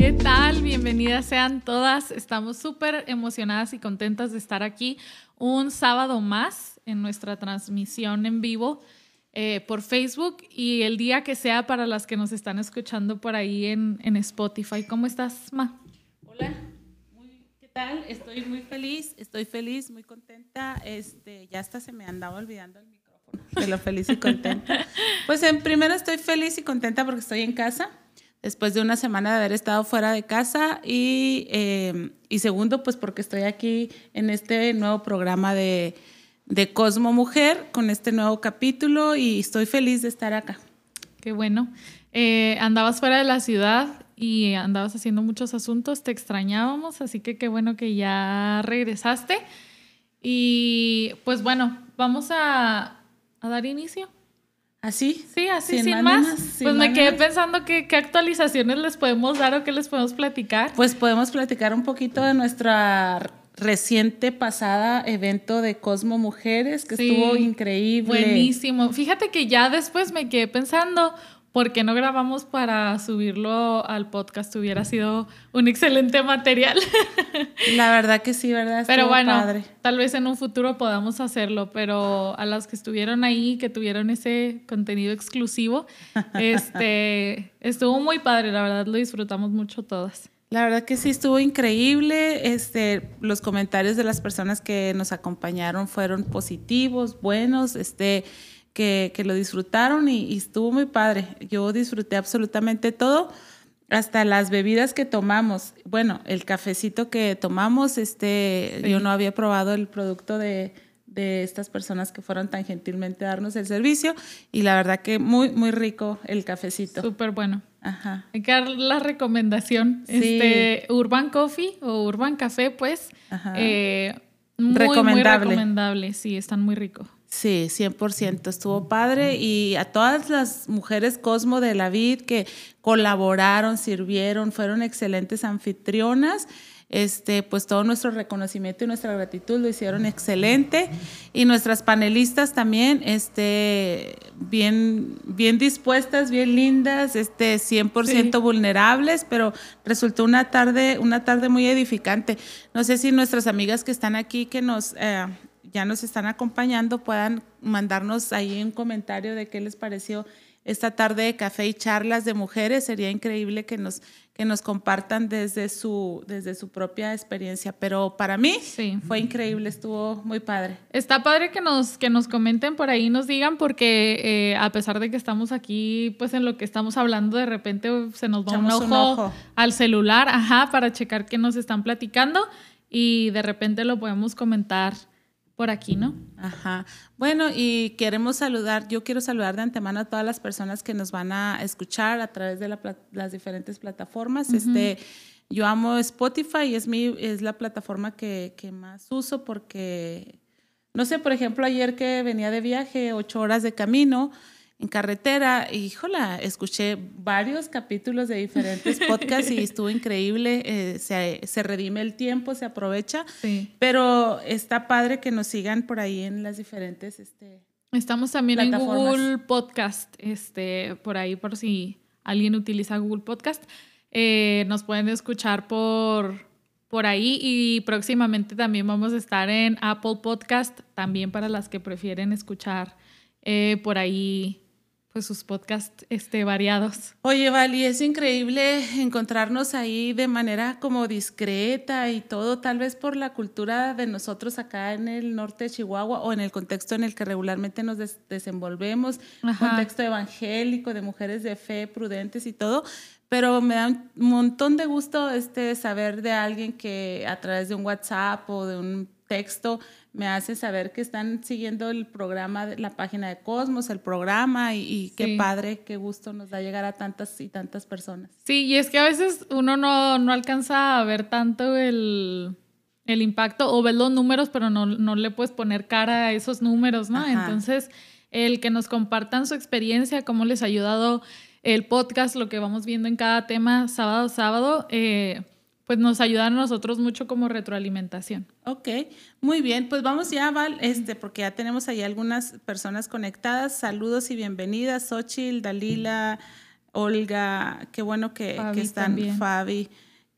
¿Qué tal? Bienvenidas sean todas. Estamos súper emocionadas y contentas de estar aquí un sábado más en nuestra transmisión en vivo eh, por Facebook y el día que sea para las que nos están escuchando por ahí en, en Spotify. ¿Cómo estás, Ma? Hola, ¿qué tal? Estoy muy feliz, estoy feliz, muy contenta. Este, ya hasta se me andaba olvidando el micrófono de lo feliz y contenta. Pues en primero estoy feliz y contenta porque estoy en casa después de una semana de haber estado fuera de casa y, eh, y segundo, pues porque estoy aquí en este nuevo programa de, de, Cosmo Mujer con este nuevo capítulo y estoy feliz de estar acá. Qué bueno. Eh, andabas fuera de la ciudad y andabas haciendo muchos asuntos, te extrañábamos, así que qué bueno que ya regresaste. Y pues bueno, vamos a dar inicio. ¿Así? Sí, así sin, más. pues me quedé pensando que, qué actualizaciones les podemos dar o qué les podemos platicar. Pues podemos platicar un poquito de nuestra reciente pasada evento de Cosmo Mujeres, que estuvo increíble. Buenísimo. Fíjate que ya después me quedé pensando, ¿por qué no grabamos para subirlo al podcast? Hubiera sido un excelente material. La verdad que sí, ¿verdad? pero bueno, tal vez en un futuro podamos hacerlo, pero a las que estuvieron ahí, que tuvieron ese contenido exclusivo, este, estuvo muy padre, la verdad lo disfrutamos mucho todas. La verdad que sí estuvo increíble. Este, los comentarios de las personas que nos acompañaron fueron positivos, buenos. Este, que, lo disfrutaron y, estuvo muy padre. Yo disfruté absolutamente todo, hasta las bebidas que tomamos. Bueno, el cafecito que tomamos, este, yo no había probado el producto de, de estas personas que fueron tan gentilmente a darnos el servicio y la verdad que muy, muy rico el cafecito. Súper bueno. Ajá. Hay que dar la recomendación. Este, Urban Coffee o Urban Café, pues. Eh, muy, recomendable. Muy recomendable, sí, están muy ricos. Sí, 100%, estuvo padre y a todas las mujeres Cosmo de la Vid que colaboraron, sirvieron, fueron excelentes anfitrionas. Este, pues todo nuestro reconocimiento y nuestra gratitud lo hicieron excelente y nuestras panelistas también este bien bien dispuestas, bien lindas, este 100% vulnerables, pero resultó una tarde una tarde muy edificante. No sé si nuestras amigas que están aquí que nos eh, ya nos están acompañando puedan mandarnos ahí un comentario de qué les pareció esta tarde de café y charlas de mujeres. Sería increíble que nos, que nos compartan desde su, desde su propia experiencia. Pero para mí fue increíble, estuvo muy padre. Está padre que nos, que nos comenten por ahí, nos digan, porque eh, a pesar de que estamos aquí, pues en lo que estamos hablando, de repente se nos va un ojo, al celular, ajá, para checar qué nos están platicando y de repente lo podemos comentar por aquí, ¿no? Ajá. Bueno, y queremos saludar, yo quiero saludar de antemano a todas las personas que nos van a escuchar a través de las diferentes plataformas. Este, yo amo Spotify, es, mi, es la plataforma que, que más uso porque, no sé, por ejemplo, ayer que venía de viaje, ocho horas de camino, en carretera, híjola, escuché varios capítulos de diferentes podcasts y estuvo increíble, eh, se, se, redime el tiempo, se aprovecha, pero está padre que nos sigan por ahí en las diferentes... Este, Estamos también en Google Podcast, este, por ahí por si alguien utiliza Google Podcast, eh, nos pueden escuchar por, por ahí y próximamente también vamos a estar en Apple Podcast, también para las que prefieren escuchar eh, por ahí pues sus podcasts este, variados. Oye, Vali, es increíble encontrarnos ahí de manera como discreta y todo, tal vez por la cultura de nosotros acá en el norte de Chihuahua o en el contexto en el que regularmente nos desenvolvemos, contexto evangélico, de mujeres de fe, prudentes y todo, pero me da un montón de gusto este, saber de alguien que a través de un WhatsApp o de un texto me hace saber que están siguiendo el programa, la página de Cosmos, el programa y, qué padre, qué gusto nos da llegar a tantas y tantas personas. Sí, y es que a veces uno no, no alcanza a ver tanto el, el impacto o ves los números, pero no, no le puedes poner cara a esos números, ¿no? Entonces, el que nos compartan su experiencia, cómo les ha ayudado el podcast, lo que vamos viendo en cada tema sábado, sábado, eh, pues nos ayuda a nosotros mucho como retroalimentación. Ok, muy bien, pues vamos ya, Val, este, porque ya tenemos ahí algunas personas conectadas. Saludos y bienvenidas, Xochil, Dalila, Olga, qué bueno que, están, Fabi.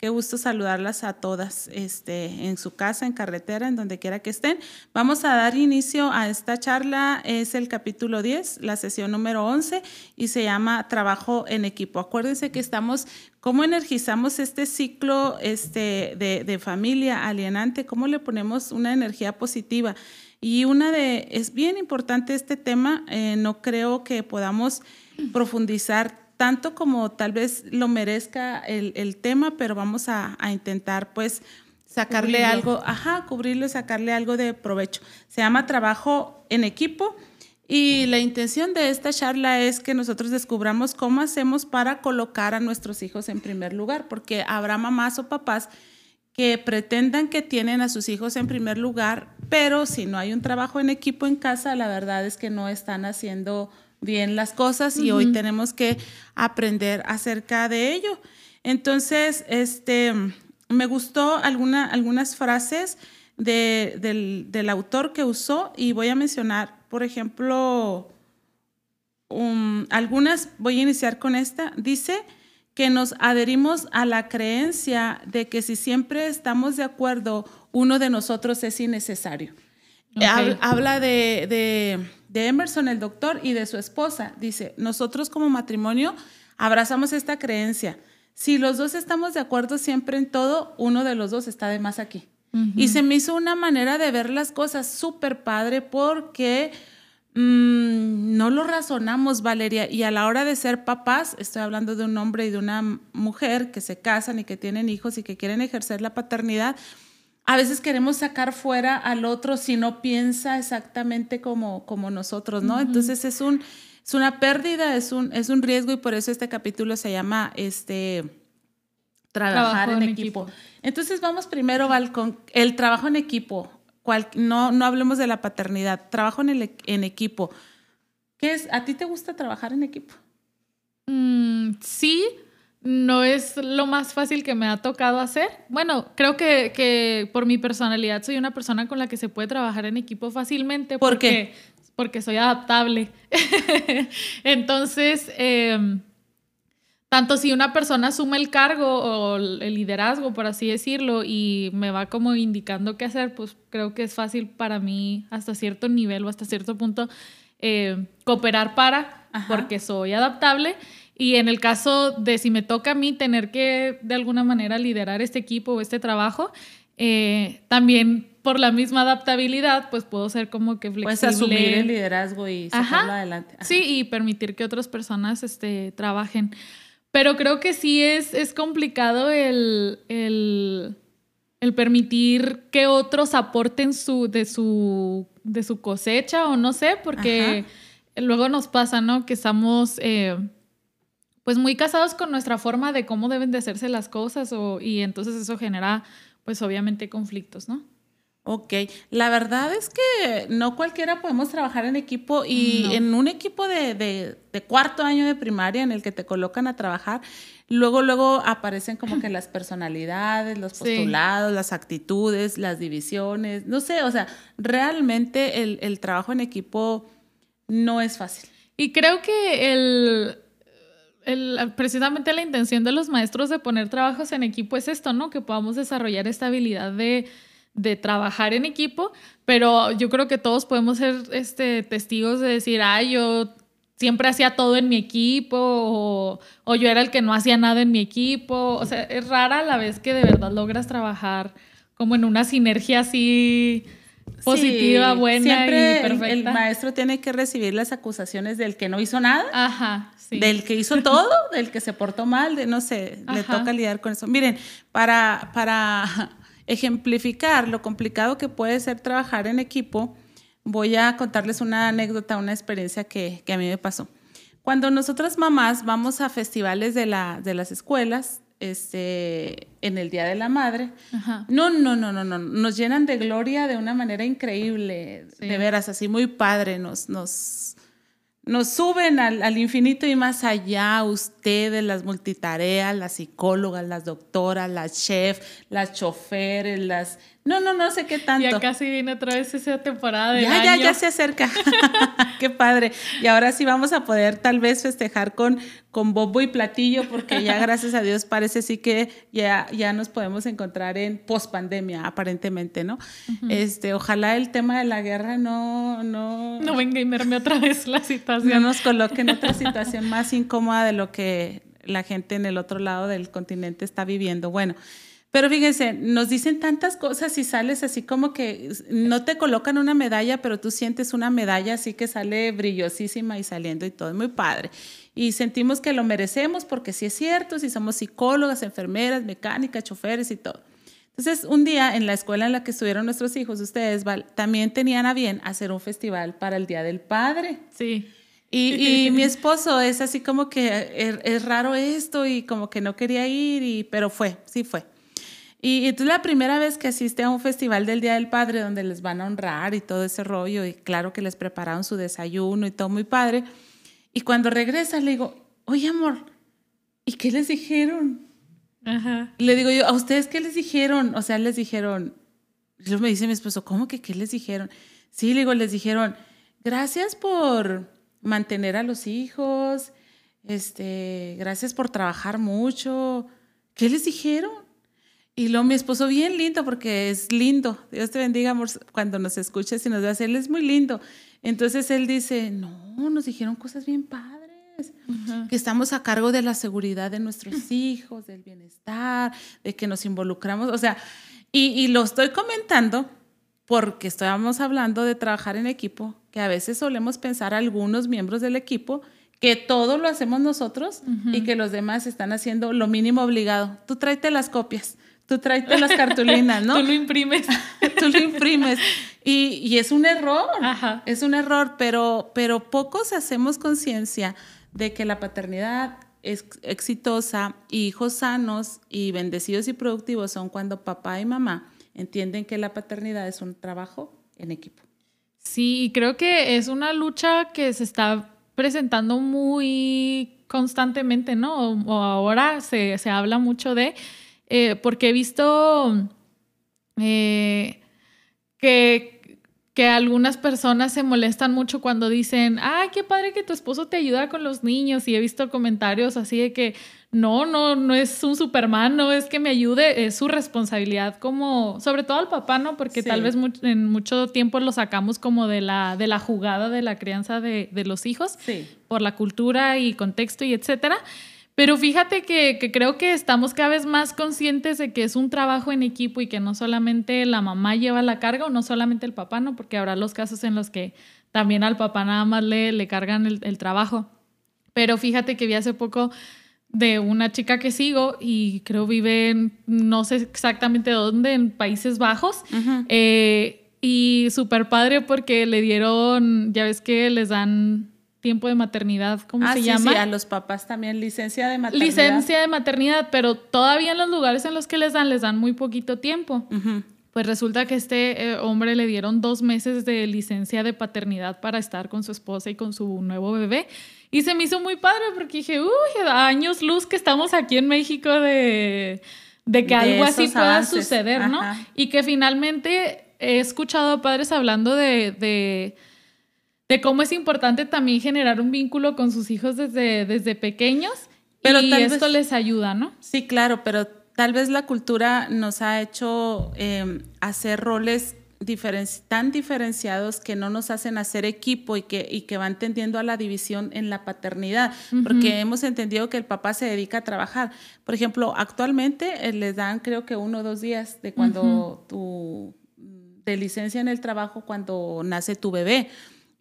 Qué gusto saludarlas a todas este, en su casa, en carretera, en donde quiera que estén. Vamos a dar inicio a esta charla. Es el capítulo 10, la sesión número 11, y se llama Trabajo en equipo. Acuérdense que estamos, ¿cómo energizamos este ciclo este, de, familia alienante? ¿Cómo le ponemos una energía positiva? Y una de, es bien importante este tema, eh, no creo que podamos profundizar tanto como tal vez lo merezca el, tema, pero vamos a, intentar pues sacarle algo, ajá, cubrirlo y sacarle algo de provecho. Se llama trabajo en equipo y la intención de esta charla es que nosotros descubramos cómo hacemos para colocar a nuestros hijos en primer lugar, porque habrá mamás o papás que pretendan que tienen a sus hijos en primer lugar, pero si no hay un trabajo en equipo en casa, la verdad es que no están haciendo bien las cosas y hoy tenemos que aprender acerca de ello. Entonces, este, me gustó alguna, algunas frases del, autor que usó y voy a mencionar, por ejemplo, um, algunas, voy a iniciar con esta. Dice que nos adherimos a la creencia de que si siempre estamos de acuerdo, uno de nosotros es innecesario. Habla de de Emerson, el doctor, y de su esposa. Dice, nosotros como matrimonio abrazamos esta creencia. Si los dos estamos de acuerdo siempre en todo, uno de los dos está de más aquí. Y se me hizo una manera de ver las cosas súper padre porque mm, no lo razonamos, Valeria. Y a la hora de ser papás, estoy hablando de un hombre y de una mujer que se casan y que tienen hijos y que quieren ejercer la paternidad, a veces queremos sacar fuera al otro si no piensa exactamente como, como nosotros, ¿no? Entonces es, un, es una pérdida, es un, es un riesgo y por eso este capítulo se llama este, Trabajar en, equipo. Entonces vamos primero al con el trabajo en equipo. no, no hablemos de la paternidad, trabajo en, el, en equipo. ¿Qué es? ¿A ti te gusta trabajar en equipo? Mm, sí, no es lo más fácil que me ha tocado hacer. Bueno, creo que, por mi personalidad soy una persona con la que se puede trabajar en equipo fácilmente. ¿Por porque, qué? Porque soy adaptable. Entonces, em, tanto si una persona asume el cargo o el liderazgo, por así decirlo, y me va como indicando qué hacer, pues creo que es fácil para mí hasta cierto nivel o hasta cierto punto eh, cooperar para, porque soy adaptable. Y en el caso de si me toca a mí tener que de alguna manera liderar este equipo o este trabajo, eh, también por la misma adaptabilidad, pues puedo ser como que flexible. Puedes asumir el liderazgo y sacarlo adelante. Sí, y permitir que otras personas este, trabajen. Pero creo que sí es, es complicado el, el, el, permitir que otros aporten su, de, su, de su cosecha o no sé, porque luego nos pasa, ¿no? Que estamos... Eh, pues muy casados con nuestra forma de cómo deben de hacerse las cosas o, y entonces eso genera pues obviamente conflictos, ¿no? Ok, la verdad es que no cualquiera podemos trabajar en equipo y en un equipo de, de, cuarto año de primaria en el que te colocan a trabajar, luego, luego aparecen como que las personalidades, los postulados, las actitudes, las divisiones, no sé, o sea, realmente el, el trabajo en equipo no es fácil. Y creo que el, precisamente la intención de los maestros de poner trabajos en equipo es esto, ¿no? Que podamos desarrollar esta habilidad de, trabajar en equipo, pero yo creo que todos podemos ser este, testigos de decir, ah, yo siempre hacía todo en mi equipo o, o, yo era el que no hacía nada en mi equipo. O sea, es rara la vez que de verdad logras trabajar como en una sinergia así positiva, buena siempre y perfecta. El maestro tiene que recibir las acusaciones del que no hizo nada, Ajá, del que hizo todo, del que se portó mal, de no sé, le toca lidiar con eso. Miren, para, para ejemplificar lo complicado que puede ser trabajar en equipo, voy a contarles una anécdota, una experiencia que, que a mí me pasó. Cuando nosotras mamás vamos a festivales de, la, de las escuelas, este, en el Día de la Madre. No, no, no, no, no. Nos llenan de gloria de una manera increíble. De veras, así muy padre. Nos, nos, nos suben al, infinito y más allá ustedes, las multitareas, las psicólogas, las doctoras, las chefs, las choferes, las no, no, no sé qué tanto. Ya casi viene otra vez esa temporada de Ya, ya, ya se acerca. qué padre. Y ahora sí vamos a poder tal vez festejar con, con bombo y platillo, porque ya gracias a Dios parece sí que ya, ya nos podemos encontrar en pospandemia, aparentemente, ¿no? Este, ojalá el tema de la guerra no, no. No venga y merme otra vez la situación. No nos coloque en otra situación más incómoda de lo que la gente en el otro lado del continente está viviendo. Bueno. Pero fíjense, nos dicen tantas cosas y sales así como que no te colocan una medalla, pero tú sientes una medalla así que sale brillosísima y saliendo y todo, es muy padre. Y sentimos que lo merecemos porque sí es cierto, si somos psicólogas, enfermeras, mecánicas, choferes y todo. Entonces, un día en la escuela en la que estuvieron nuestros hijos, ustedes también tenían a bien hacer un festival para el Día del Padre. Sí. Y, y, mi esposo es así como que es, es, raro esto y como que no quería ir, y, pero fue, sí fue. Y es la primera vez que asiste a un festival del Día del Padre donde les van a honrar y todo ese rollo, y claro que les prepararon su desayuno y todo muy padre. Y cuando regresa le digo, oye amor, ¿y qué les dijeron? Ajá. Le digo yo, ¿a ustedes qué les dijeron? O sea, les dijeron, yo me dice mi esposo, ¿cómo que qué les dijeron? Sí, le digo, les dijeron, gracias por mantener a los hijos, este, gracias por trabajar mucho. ¿Qué les dijeron? Y luego mi esposo, bien lindo, porque es lindo. Dios te bendiga, amor, cuando nos escuches y nos veas. Él es muy lindo. Entonces él dice, no, nos dijeron cosas bien padres. Que estamos a cargo de la seguridad de nuestros hijos, del bienestar, de que nos involucramos. O sea, y, y lo estoy comentando porque estábamos hablando de trabajar en equipo, que a veces solemos pensar algunos miembros del equipo que todo lo hacemos nosotros y que los demás están haciendo lo mínimo obligado. Tú tráete las copias tú traes las cartulinas, ¿no? tú lo imprimes. tú lo imprimes. Y, y es un error, Ajá. es un error, pero, pero pocos hacemos conciencia de que la paternidad es exitosa y hijos sanos y bendecidos y productivos son cuando papá y mamá entienden que la paternidad es un trabajo en equipo. Sí, creo que es una lucha que se está presentando muy constantemente, ¿no? O, ahora se, se habla mucho de eh, porque he visto eh, que, que algunas personas se molestan mucho cuando dicen, ay, qué padre que tu esposo te ayuda con los niños. Y he visto comentarios así de que no, no, no es un Superman, no es que me ayude, es su responsabilidad como, sobre todo al papá, ¿no? Porque tal vez en mucho tiempo lo sacamos como de la, de la jugada de la crianza de, de los hijos, por la cultura y contexto y etcétera. Pero fíjate que, creo que estamos cada vez más conscientes de que es un trabajo en equipo y que no solamente la mamá lleva la carga o no solamente el papá, ¿no? Porque habrá los casos en los que también al papá nada más le, le cargan el, trabajo. Pero fíjate que vi hace poco de una chica que sigo y creo vive en, no sé exactamente dónde, en Países Bajos. Eh, y súper padre porque le dieron, ya ves que les dan tiempo de maternidad, ¿cómo ah, se llama? Sí, a los papás también licencia de maternidad. Licencia de maternidad, pero todavía en los lugares en los que les dan, les dan muy poquito tiempo. Pues resulta que este eh, hombre le dieron dos meses de licencia de paternidad para estar con su esposa y con su nuevo bebé. Y se me hizo muy padre porque dije, uy, años luz que estamos aquí en México de, de que algo así pueda suceder, ¿no? Y que finalmente he escuchado a padres hablando de de cómo es importante también generar un vínculo con sus hijos desde, desde pequeños pero y esto les ayuda, ¿no? Sí, claro, pero tal vez la cultura nos ha hecho em, hacer roles tan diferenciados que no nos hacen hacer equipo y que, y que van tendiendo a la división en la paternidad, porque hemos entendido que el papá se dedica a trabajar. Por ejemplo, actualmente eh, les dan creo que uno o dos días de cuando tu de licencia en el trabajo cuando nace tu bebé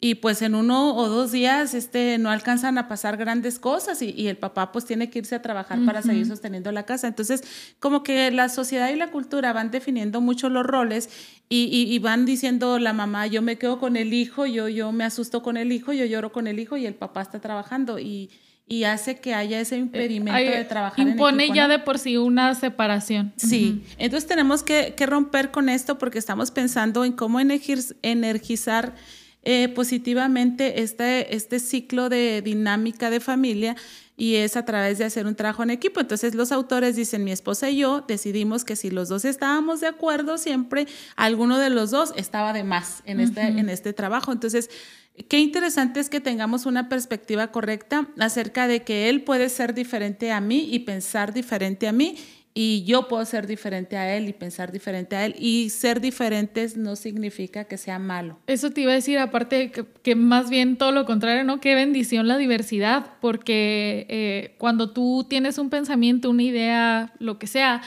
y pues en uno o dos días este, no alcanzan a pasar grandes cosas y, el papá pues tiene que irse a trabajar para seguir sosteniendo la casa. Entonces, como que la sociedad y la cultura van definiendo mucho los roles y, y, van diciendo la mamá, yo me quedo con el hijo, yo, yo me asusto con el hijo, yo lloro con el hijo y el papá está trabajando. Y, y hace que haya ese impedimento de trabajar impone ya de por sí una separación. Sí, entonces tenemos que, romper con esto porque estamos pensando en cómo energizar eh, positivamente este, este ciclo de dinámica de familia y es a través de hacer un trabajo en equipo. Entonces los autores dicen, mi esposa y yo decidimos que si los dos estábamos de acuerdo, siempre alguno de los dos estaba de más en, este, en este trabajo. Entonces, Qué interesante es que tengamos una perspectiva correcta acerca de que él puede ser diferente a mí y pensar diferente a mí y yo puedo ser diferente a él y pensar diferente a él y ser diferentes no significa que sea malo. Eso te iba a decir, aparte que, más bien todo lo contrario, ¿no? Qué bendición la diversidad, porque eh, cuando tú tienes un pensamiento, una idea, lo que sea,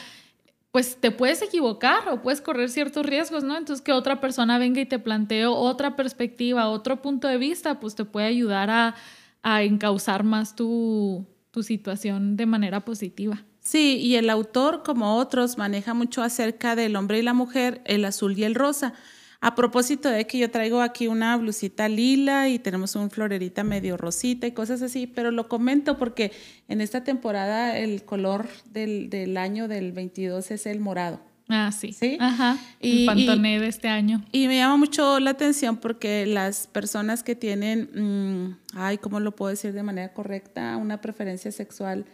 pues te puedes equivocar o puedes correr ciertos riesgos, ¿no? Entonces que otra persona venga y te plantee otra perspectiva, otro punto de vista, pues te puede ayudar a, a encauzar más tu, tu situación de manera positiva. Sí, y el autor, como otros, maneja mucho acerca del hombre y la mujer, el azul y el rosa. A propósito de que yo traigo aquí una blusita lila y tenemos un florerita medio rosita y cosas así, pero lo comento porque en esta temporada el color del, año del 22 es el morado. Ah, sí. Sí. Ajá. el pantoné de este año. Y me llama mucho la atención porque las personas que tienen, mm, ay, ¿cómo lo puedo decir de manera correcta? Una preferencia sexual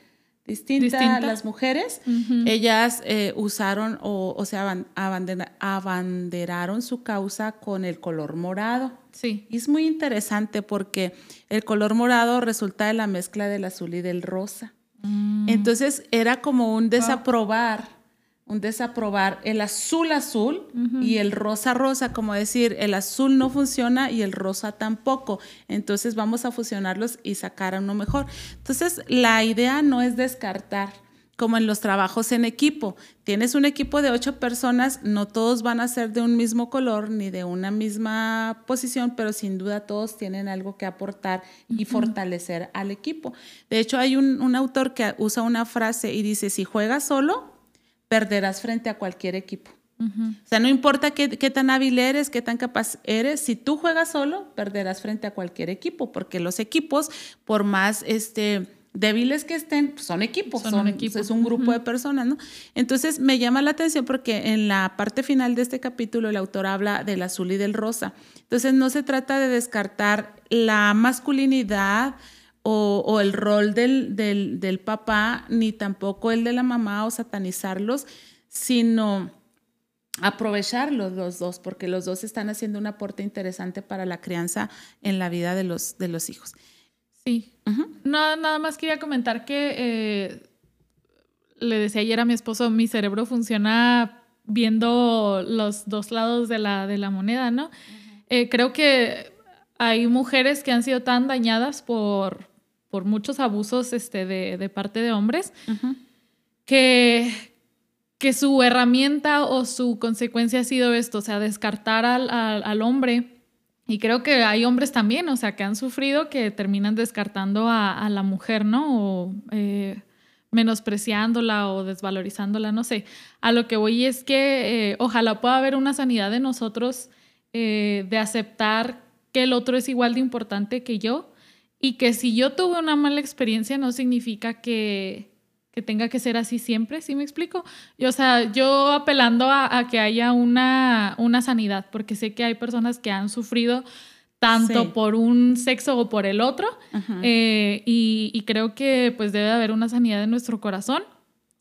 distinta, a las mujeres. Ellas eh, usaron o, o sea, abanderaron su causa con el color morado. Sí. Y es muy interesante porque el color morado resulta de la mezcla del azul y del rosa. Mm. Entonces era como un desaprobar un desaprobar el azul azul y el rosa rosa, como decir, el azul no funciona y el rosa tampoco. Entonces vamos a fusionarlos y sacar a uno mejor. Entonces la idea no es descartar, como en los trabajos en equipo. Tienes un equipo de ocho personas, no todos van a ser de un mismo color ni de una misma posición, pero sin duda todos tienen algo que aportar y fortalecer al equipo. De hecho, hay un, un autor que usa una frase y dice, si juegas solo, perderás frente a cualquier equipo. O sea, no importa qué, tan hábil eres, qué tan capaz eres, si tú juegas solo, perderás frente a cualquier equipo, porque los equipos, por más este, débiles que estén, pues, son equipos, son, es un grupo de personas, ¿no? Entonces me llama la atención porque en la parte final de este capítulo el autor habla del azul y del rosa. Entonces no se trata de descartar la masculinidad, o, el rol del, del, papá, ni tampoco el de la mamá o satanizarlos, sino aprovecharlos los dos, porque los dos están haciendo un aporte interesante para la crianza en la vida de los, de los hijos. Sí. no, nada más quería comentar que eh, le decía ayer a mi esposo, mi cerebro funciona viendo los dos lados de la, de la moneda, ¿no? Eh, creo que hay mujeres que han sido tan dañadas por, por muchos abusos este, de, parte de hombres, que, que su herramienta o su consecuencia ha sido esto, o sea, descartar al, hombre. Y creo que hay hombres también, o sea, que han sufrido que terminan descartando a, la mujer, ¿no? O eh, menospreciándola o desvalorizándola, no sé. A lo que voy es que eh, ojalá pueda haber una sanidad de nosotros eh, de aceptar que el otro es igual de importante que yo y que si yo tuve una mala experiencia no significa que, que tenga que ser así siempre, ¿sí me explico? Y, o sea, yo apelando a, que haya una, una, sanidad, porque sé que hay personas que han sufrido tanto por un sexo o por el otro, eh, y, y, creo que pues debe haber una sanidad en nuestro corazón.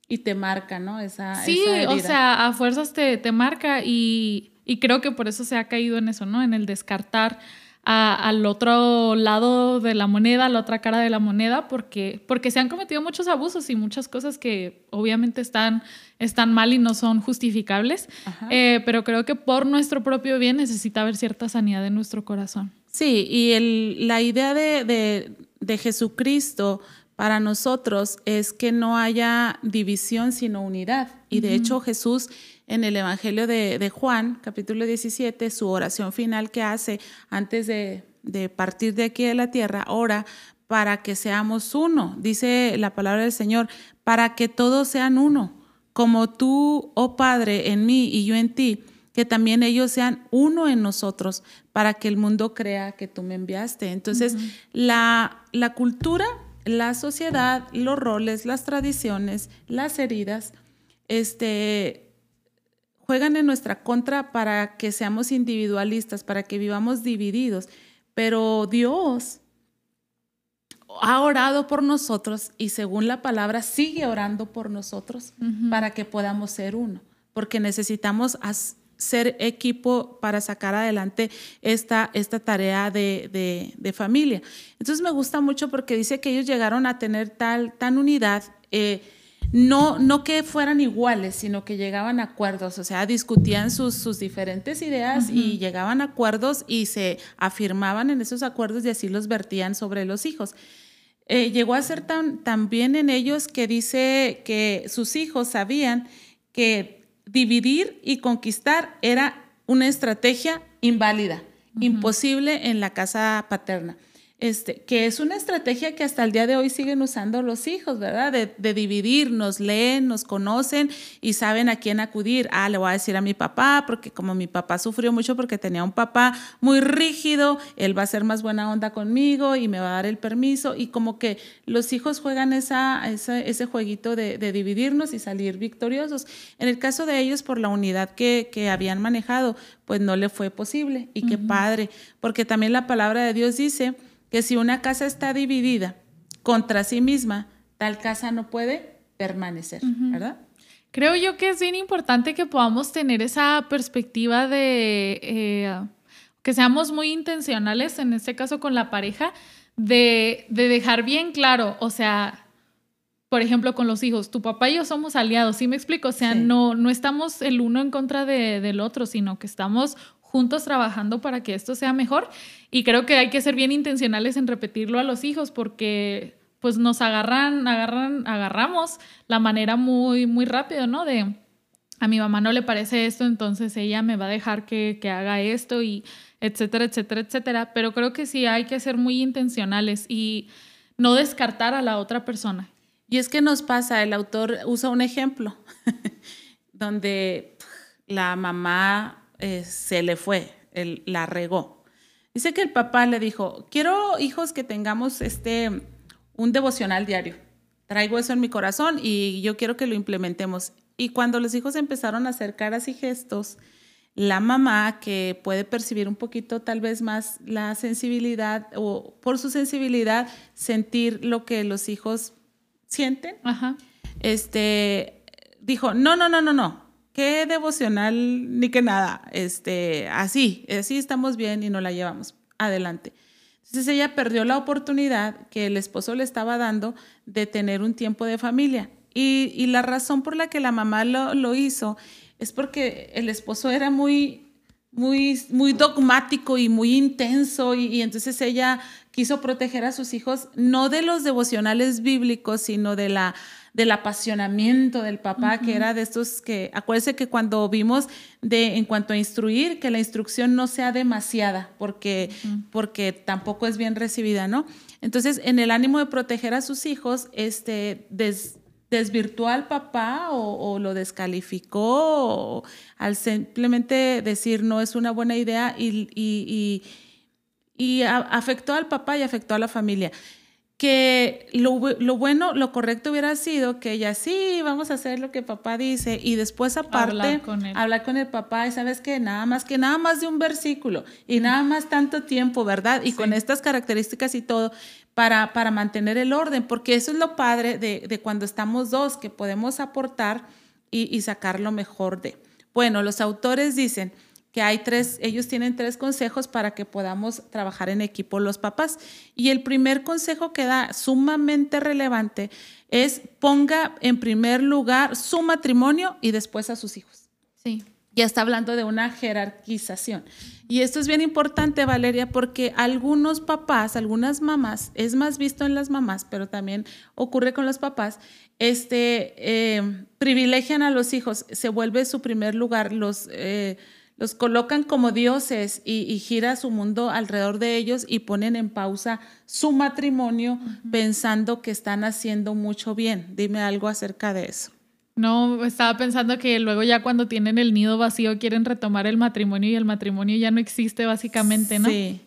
Y te marca, ¿no? Esa, sí, o sea, a fuerzas te, te marca y, y creo que por eso se ha caído en eso, ¿no? En el descartar al otro lado de la moneda, a la otra cara de la moneda, porque, porque se han cometido muchos abusos y muchas cosas que obviamente están, están mal y no son justificables, eh, pero creo que por nuestro propio bien necesita haber cierta sanidad en nuestro corazón. Sí, y el, la idea de, de Jesucristo para nosotros es que no haya división sino unidad. Y de hecho Jesús en el Evangelio de, Juan, capítulo 17, su oración final que hace antes de, partir de aquí de la tierra, ora para que seamos uno. Dice la palabra del Señor, para que todos sean uno, como tú, oh Padre, en mí y yo en ti, que también ellos sean uno en nosotros, para que el mundo crea que tú me enviaste. Entonces, la, la cultura la sociedad, los roles, las tradiciones, las heridas, este, juegan en nuestra contra para que seamos individualistas, para que vivamos divididos. Pero Dios ha orado por nosotros y según la palabra sigue orando por nosotros para que podamos ser uno, porque necesitamos ser equipo para sacar adelante esta, esta tarea de, familia. Entonces me gusta mucho porque dice que ellos llegaron a tener tal, tan unidad. Eh, no, no que fueran iguales, sino que llegaban a acuerdos, o sea, discutían sus, sus diferentes ideas y llegaban a acuerdos y se afirmaban en esos acuerdos y así los vertían sobre los hijos. Eh, llegó a ser tan, tan bien en ellos que dice que sus hijos sabían que dividir y conquistar era una estrategia inválida, imposible en la casa paterna. Este, que es una estrategia que hasta el día de hoy siguen usando los hijos, ¿verdad? De, de, dividir, nos leen, nos conocen y saben a quién acudir. Ah, le voy a decir a mi papá, porque como mi papá sufrió mucho porque tenía un papá muy rígido, él va a ser más buena onda conmigo y me va a dar el permiso. Y como que los hijos juegan esa, ese jueguito de, de, dividirnos y salir victoriosos. En el caso de ellos, por la unidad que, que habían manejado, pues no le fue posible. Y qué padre, porque también la palabra de Dios dice, que si una casa está dividida contra sí misma, tal casa no puede permanecer, ¿verdad? Creo yo que es bien importante que podamos tener esa perspectiva de eh, que seamos muy intencionales, en este caso con la pareja, de, dejar bien claro, o sea, por ejemplo, con los hijos, tu papá y yo somos aliados, ¿sí me explico? O sea, no, no estamos el uno en contra del otro, sino que estamos juntos trabajando para que esto sea mejor. Y creo que hay que ser bien intencionales en repetirlo a los hijos porque pues nos agarran, agarran, agarramos la manera muy, muy rápido, ¿no? De a mi mamá no le parece esto, entonces ella me va a dejar que, que haga esto y etcétera, etcétera, etcétera. Pero creo que sí hay que ser muy intencionales y no descartar a la otra persona. Y es que nos pasa, el autor usa un ejemplo donde la mamá eh, se le fue, él la regó. Dice que el papá le dijo, quiero hijos que tengamos este, un devocional diario. Traigo eso en mi corazón y yo quiero que lo implementemos. Y cuando los hijos empezaron a hacer caras y gestos, la mamá, que puede percibir un poquito tal vez más la sensibilidad o por su sensibilidad sentir lo que los hijos sienten, este dijo, no, no, no, no, no, qué devocional ni que nada, este, así, así estamos bien y no la llevamos adelante. Entonces ella perdió la oportunidad que el esposo le estaba dando de tener un tiempo de familia. Y, la razón por la que la mamá lo, hizo es porque el esposo era muy, muy, muy dogmático y muy intenso y, entonces ella quiso proteger a sus hijos no de los devocionales bíblicos, sino de la del apasionamiento del papá, que era de estos que, acuérdense que cuando vimos de en cuanto a instruir, que la instrucción no sea demasiada, porque, porque tampoco es bien recibida, ¿no? Entonces, en el ánimo de proteger a sus hijos, este, desvirtuó al papá o, lo descalificó al simplemente decir no es una buena idea y, y, y afectó al papá y afectó a la familia que lo, bueno, lo correcto hubiera sido que ella sí, vamos a hacer lo que papá dice y después aparte hablar con, hablar con el papá y sabes que nada más que nada más de un versículo y nada más tanto tiempo, ¿verdad? Y con estas características y todo para, para mantener el orden, porque eso es lo padre de, de cuando estamos dos, que podemos aportar y, y sacar lo mejor de. Bueno, los autores dicen, que hay tres, ellos tienen tres consejos para que podamos trabajar en equipo los papás. Y el primer consejo que da sumamente relevante es ponga en primer lugar su matrimonio y después a sus hijos. Sí. Ya está hablando de una jerarquización. Y esto es bien importante, Valeria, porque algunos papás, algunas mamás, es más visto en las mamás, pero también ocurre con los papás, este, eh, privilegian a los hijos, se vuelve su primer lugar, los... Eh, los colocan como dioses y, gira su mundo alrededor de ellos y ponen en pausa su matrimonio pensando que están haciendo mucho bien. Dime algo acerca de eso. No, estaba pensando que luego ya cuando tienen el nido vacío quieren retomar el matrimonio y el matrimonio ya no existe básicamente, ¿no? Sí.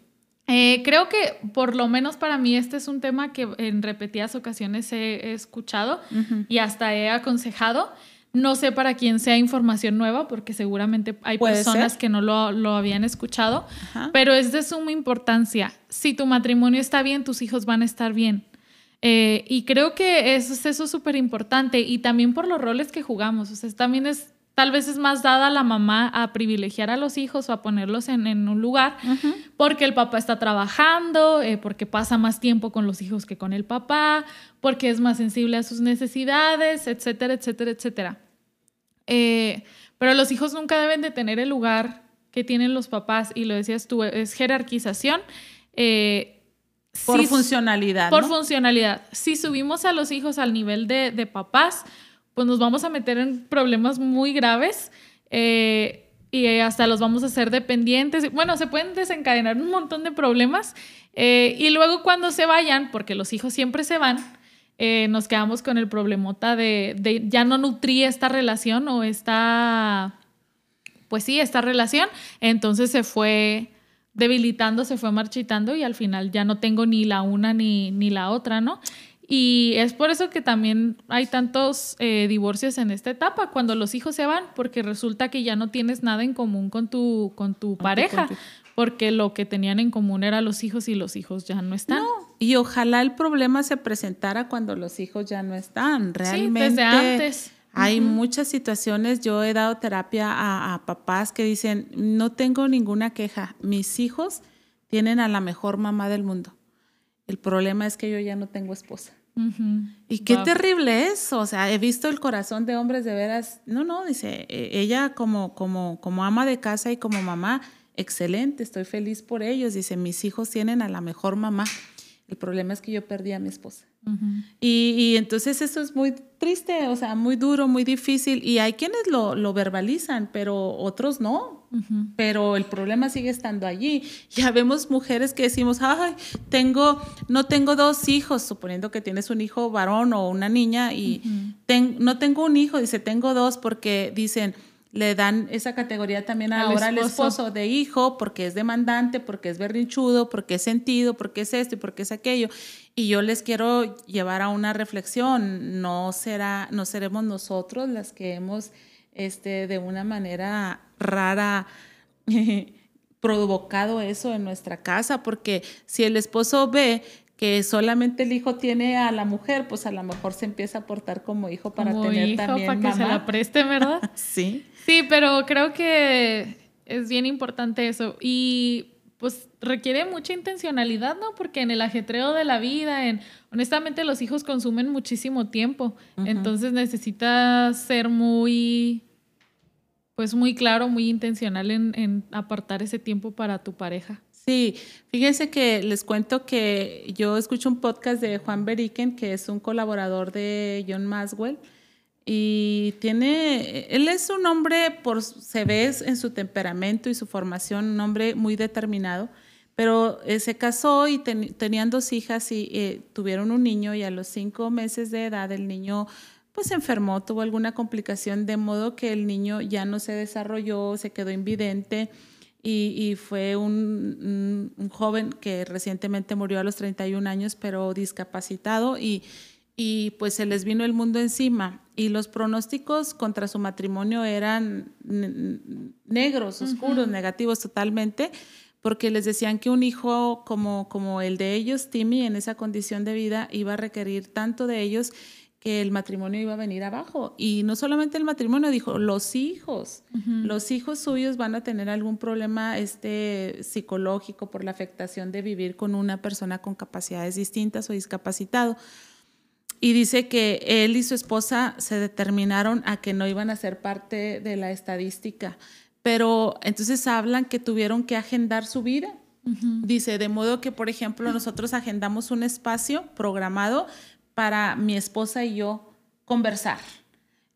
Eh, creo que por lo menos para mí este es un tema que en repetidas ocasiones he, escuchado y hasta he aconsejado. No sé para quién sea información nueva, porque seguramente hay personas que no lo, habían escuchado, pero es de suma importancia. Si tu matrimonio está bien, tus hijos van a estar bien. Eh, y creo que eso, eso es súper importante y también por los roles que jugamos. O sea, también es Tal vez es más dada la mamá a privilegiar a los hijos o a ponerlos en, un lugar porque el papá está trabajando, eh, porque pasa más tiempo con los hijos que con el papá, porque es más sensible a sus necesidades, etcétera, etcétera, etcétera. Eh, pero los hijos nunca deben de tener el lugar que tienen los papás y lo decías tú, es jerarquización. Eh, por funcionalidad. Por funcionalidad. Si subimos a los hijos al nivel de, de papás, pues nos vamos a meter en problemas muy graves eh, y hasta los vamos a hacer dependientes. Bueno, se pueden desencadenar un montón de problemas eh, y luego cuando se vayan, porque los hijos siempre se van, eh, nos quedamos con el problemota de, de, ya no nutrí esta relación o esta, pues sí, esta relación, entonces se fue debilitando, se fue marchitando y al final ya no tengo ni la una ni, ni la otra, ¿no? Y es por eso que también hay tantos eh, divorcios en esta etapa, cuando los hijos se van, porque resulta que ya no tienes nada en común con tu, con tu pareja, porque lo que tenían en común eran los hijos y los hijos ya no están. y ojalá el problema se presentara cuando los hijos ya no están. Realmente. desde antes. Hay muchas situaciones, yo he dado terapia a, a papás que dicen, no tengo ninguna queja, mis hijos tienen a la mejor mamá del mundo. El problema es que yo ya no tengo esposa. Y qué terrible es, o sea, he visto el corazón de hombres de veras, no, no, dice, e, ella como, como, como ama de casa y como mamá, excelente, estoy feliz por ellos, dice, mis hijos tienen a la mejor mamá, el problema es que yo perdí a mi esposa y, entonces eso es muy triste, o sea, muy duro, muy difícil. Y hay quienes lo, verbalizan, pero otros no. Pero el problema sigue estando allí. Ya vemos mujeres que decimos, ay, tengo, no tengo dos hijos, suponiendo que tienes un hijo varón o una niña, y no tengo un hijo, dice, tengo dos porque dicen, le dan esa categoría también ahora al esposo de hijo porque es demandante, porque es berrinchudo, porque es sentido, porque es esto y porque es aquello. Y yo les quiero llevar a una reflexión, no será no seremos nosotros las que hemos este de una manera rara provocado eso en nuestra casa, porque si el esposo ve que solamente el hijo tiene a la mujer, pues a lo mejor se empieza a portar como hijo para tener hijo, también para que se la preste, ¿verdad? sí. Sí, pero creo que es bien importante eso y pues requiere mucha intencionalidad, ¿no? Porque en el ajetreo de la vida, en honestamente los hijos consumen muchísimo tiempo, entonces necesitas ser muy pues muy claro, muy intencional en, en apartar ese tiempo para tu pareja. Sí, fíjense que les cuento que yo escucho un podcast de Juan Beriken, que es un colaborador de John Maswell, y tiene, él es un hombre, por, se ve en su temperamento y su formación, un hombre muy determinado, pero eh, se casó y tenían dos hijas y eh, tuvieron un niño y a los cinco meses de edad el niño pues enfermó, tuvo alguna complicación, de modo que el niño ya no se desarrolló, se quedó invidente y, fue un, joven que recientemente murió a los 31 años, pero discapacitado y, y pues se les vino el mundo encima. Y los pronósticos contra su matrimonio eran negros, oscuros, negativos totalmente, porque les decían que un hijo como, como el de ellos, Timmy, en esa condición de vida, iba a requerir tanto de ellos que el matrimonio iba a venir abajo. Y no solamente el matrimonio, dijo, los hijos, los hijos suyos van a tener algún problema este, psicológico por la afectación de vivir con una persona con capacidades distintas o discapacitado. Y dice que él y su esposa se determinaron a que no iban a ser parte de la estadística, pero entonces hablan que tuvieron que agendar su vida. Dice, de modo que, por ejemplo, nosotros agendamos un espacio programado para mi esposa y yo conversar.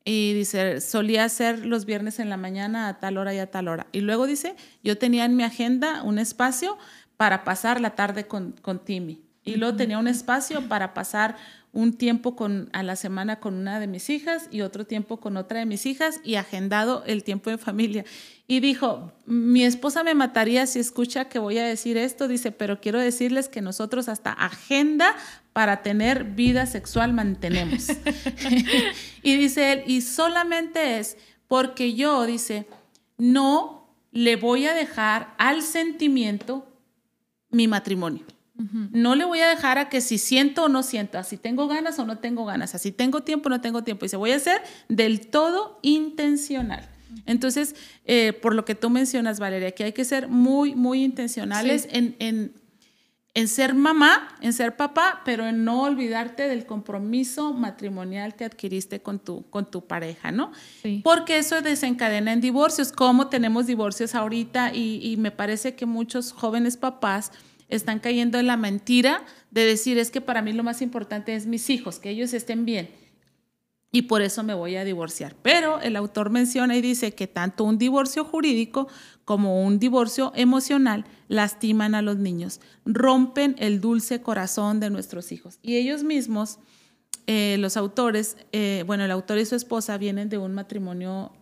Y dice, solía ser los viernes en la mañana a tal hora y a tal hora. Y luego dice, yo tenía en mi agenda un espacio para pasar la tarde con, con Timmy. Y luego tenía un espacio para pasar un tiempo con, a la semana con una de mis hijas y otro tiempo con otra de mis hijas y agendado el tiempo de familia. Y dijo, mi esposa me mataría si escucha que voy a decir esto, dice, pero quiero decirles que nosotros hasta agenda para tener vida sexual mantenemos. y dice él, y solamente es porque yo, dice, no le voy a dejar al sentimiento mi matrimonio. No le voy a dejar a que si siento o no siento, si tengo ganas o no tengo ganas, si tengo tiempo o no tengo tiempo. Y se voy a hacer del todo intencional. Entonces, eh, por lo que tú mencionas, Valeria, que hay que ser muy, muy intencionales en, en, en, ser mamá, en ser papá, pero en no olvidarte del compromiso matrimonial que adquiriste con tu, con tu pareja, ¿no? Porque eso desencadena en divorcios, como tenemos divorcios ahorita y, y me parece que muchos jóvenes papás están cayendo en la mentira de decir es que para mí lo más importante es mis hijos, que ellos estén bien. Y por eso me voy a divorciar. Pero el autor menciona y dice que tanto un divorcio jurídico como un divorcio emocional lastiman a los niños, rompen el dulce corazón de nuestros hijos. Y ellos mismos, eh, los autores, eh, bueno, el autor y su esposa vienen de un matrimonio,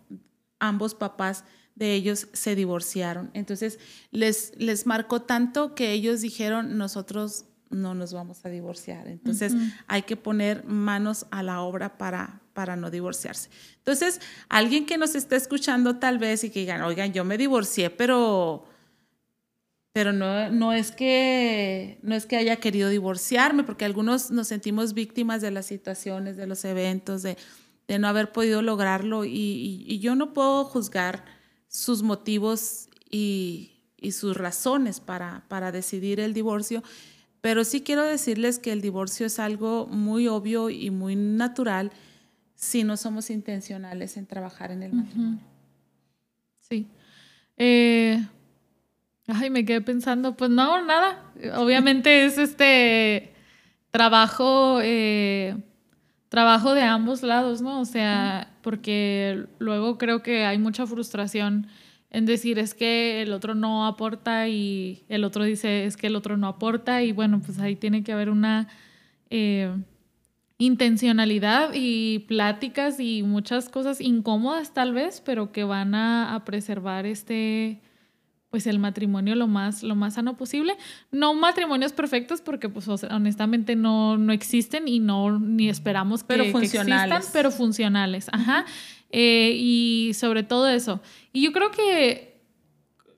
ambos papás de ellos se divorciaron. Entonces les, les marcó tanto que ellos dijeron, nosotros no nos vamos a divorciar. Entonces hay que poner manos a la obra para, para no divorciarse. Entonces, alguien que nos esté escuchando tal vez y que digan, oigan, yo me divorcié, pero, pero no, no, es que, no es que haya querido divorciarme, porque algunos nos sentimos víctimas de las situaciones, de los eventos, de, de no haber podido lograrlo y, y yo no puedo juzgar sus motivos y, sus razones para, para decidir el divorcio, pero sí quiero decirles que el divorcio es algo muy obvio y muy natural si no somos intencionales en trabajar en el matrimonio. Sí. Eh, ay, me quedé pensando, pues no, nada. Obviamente es este trabajo, eh, trabajo de ambos lados, ¿no? O sea, porque luego creo que hay mucha frustración en decir es que el otro no aporta y el otro dice es que el otro no aporta y bueno, pues ahí tiene que haber una eh, intencionalidad y pláticas y muchas cosas incómodas tal vez, pero que van a, a preservar este pues el matrimonio lo más, lo más sano posible. No matrimonios perfectos porque pues honestamente no, no existen y no ni esperamos que, pero existan, pero funcionales. Ajá. Eh, y sobre todo eso. Y yo creo que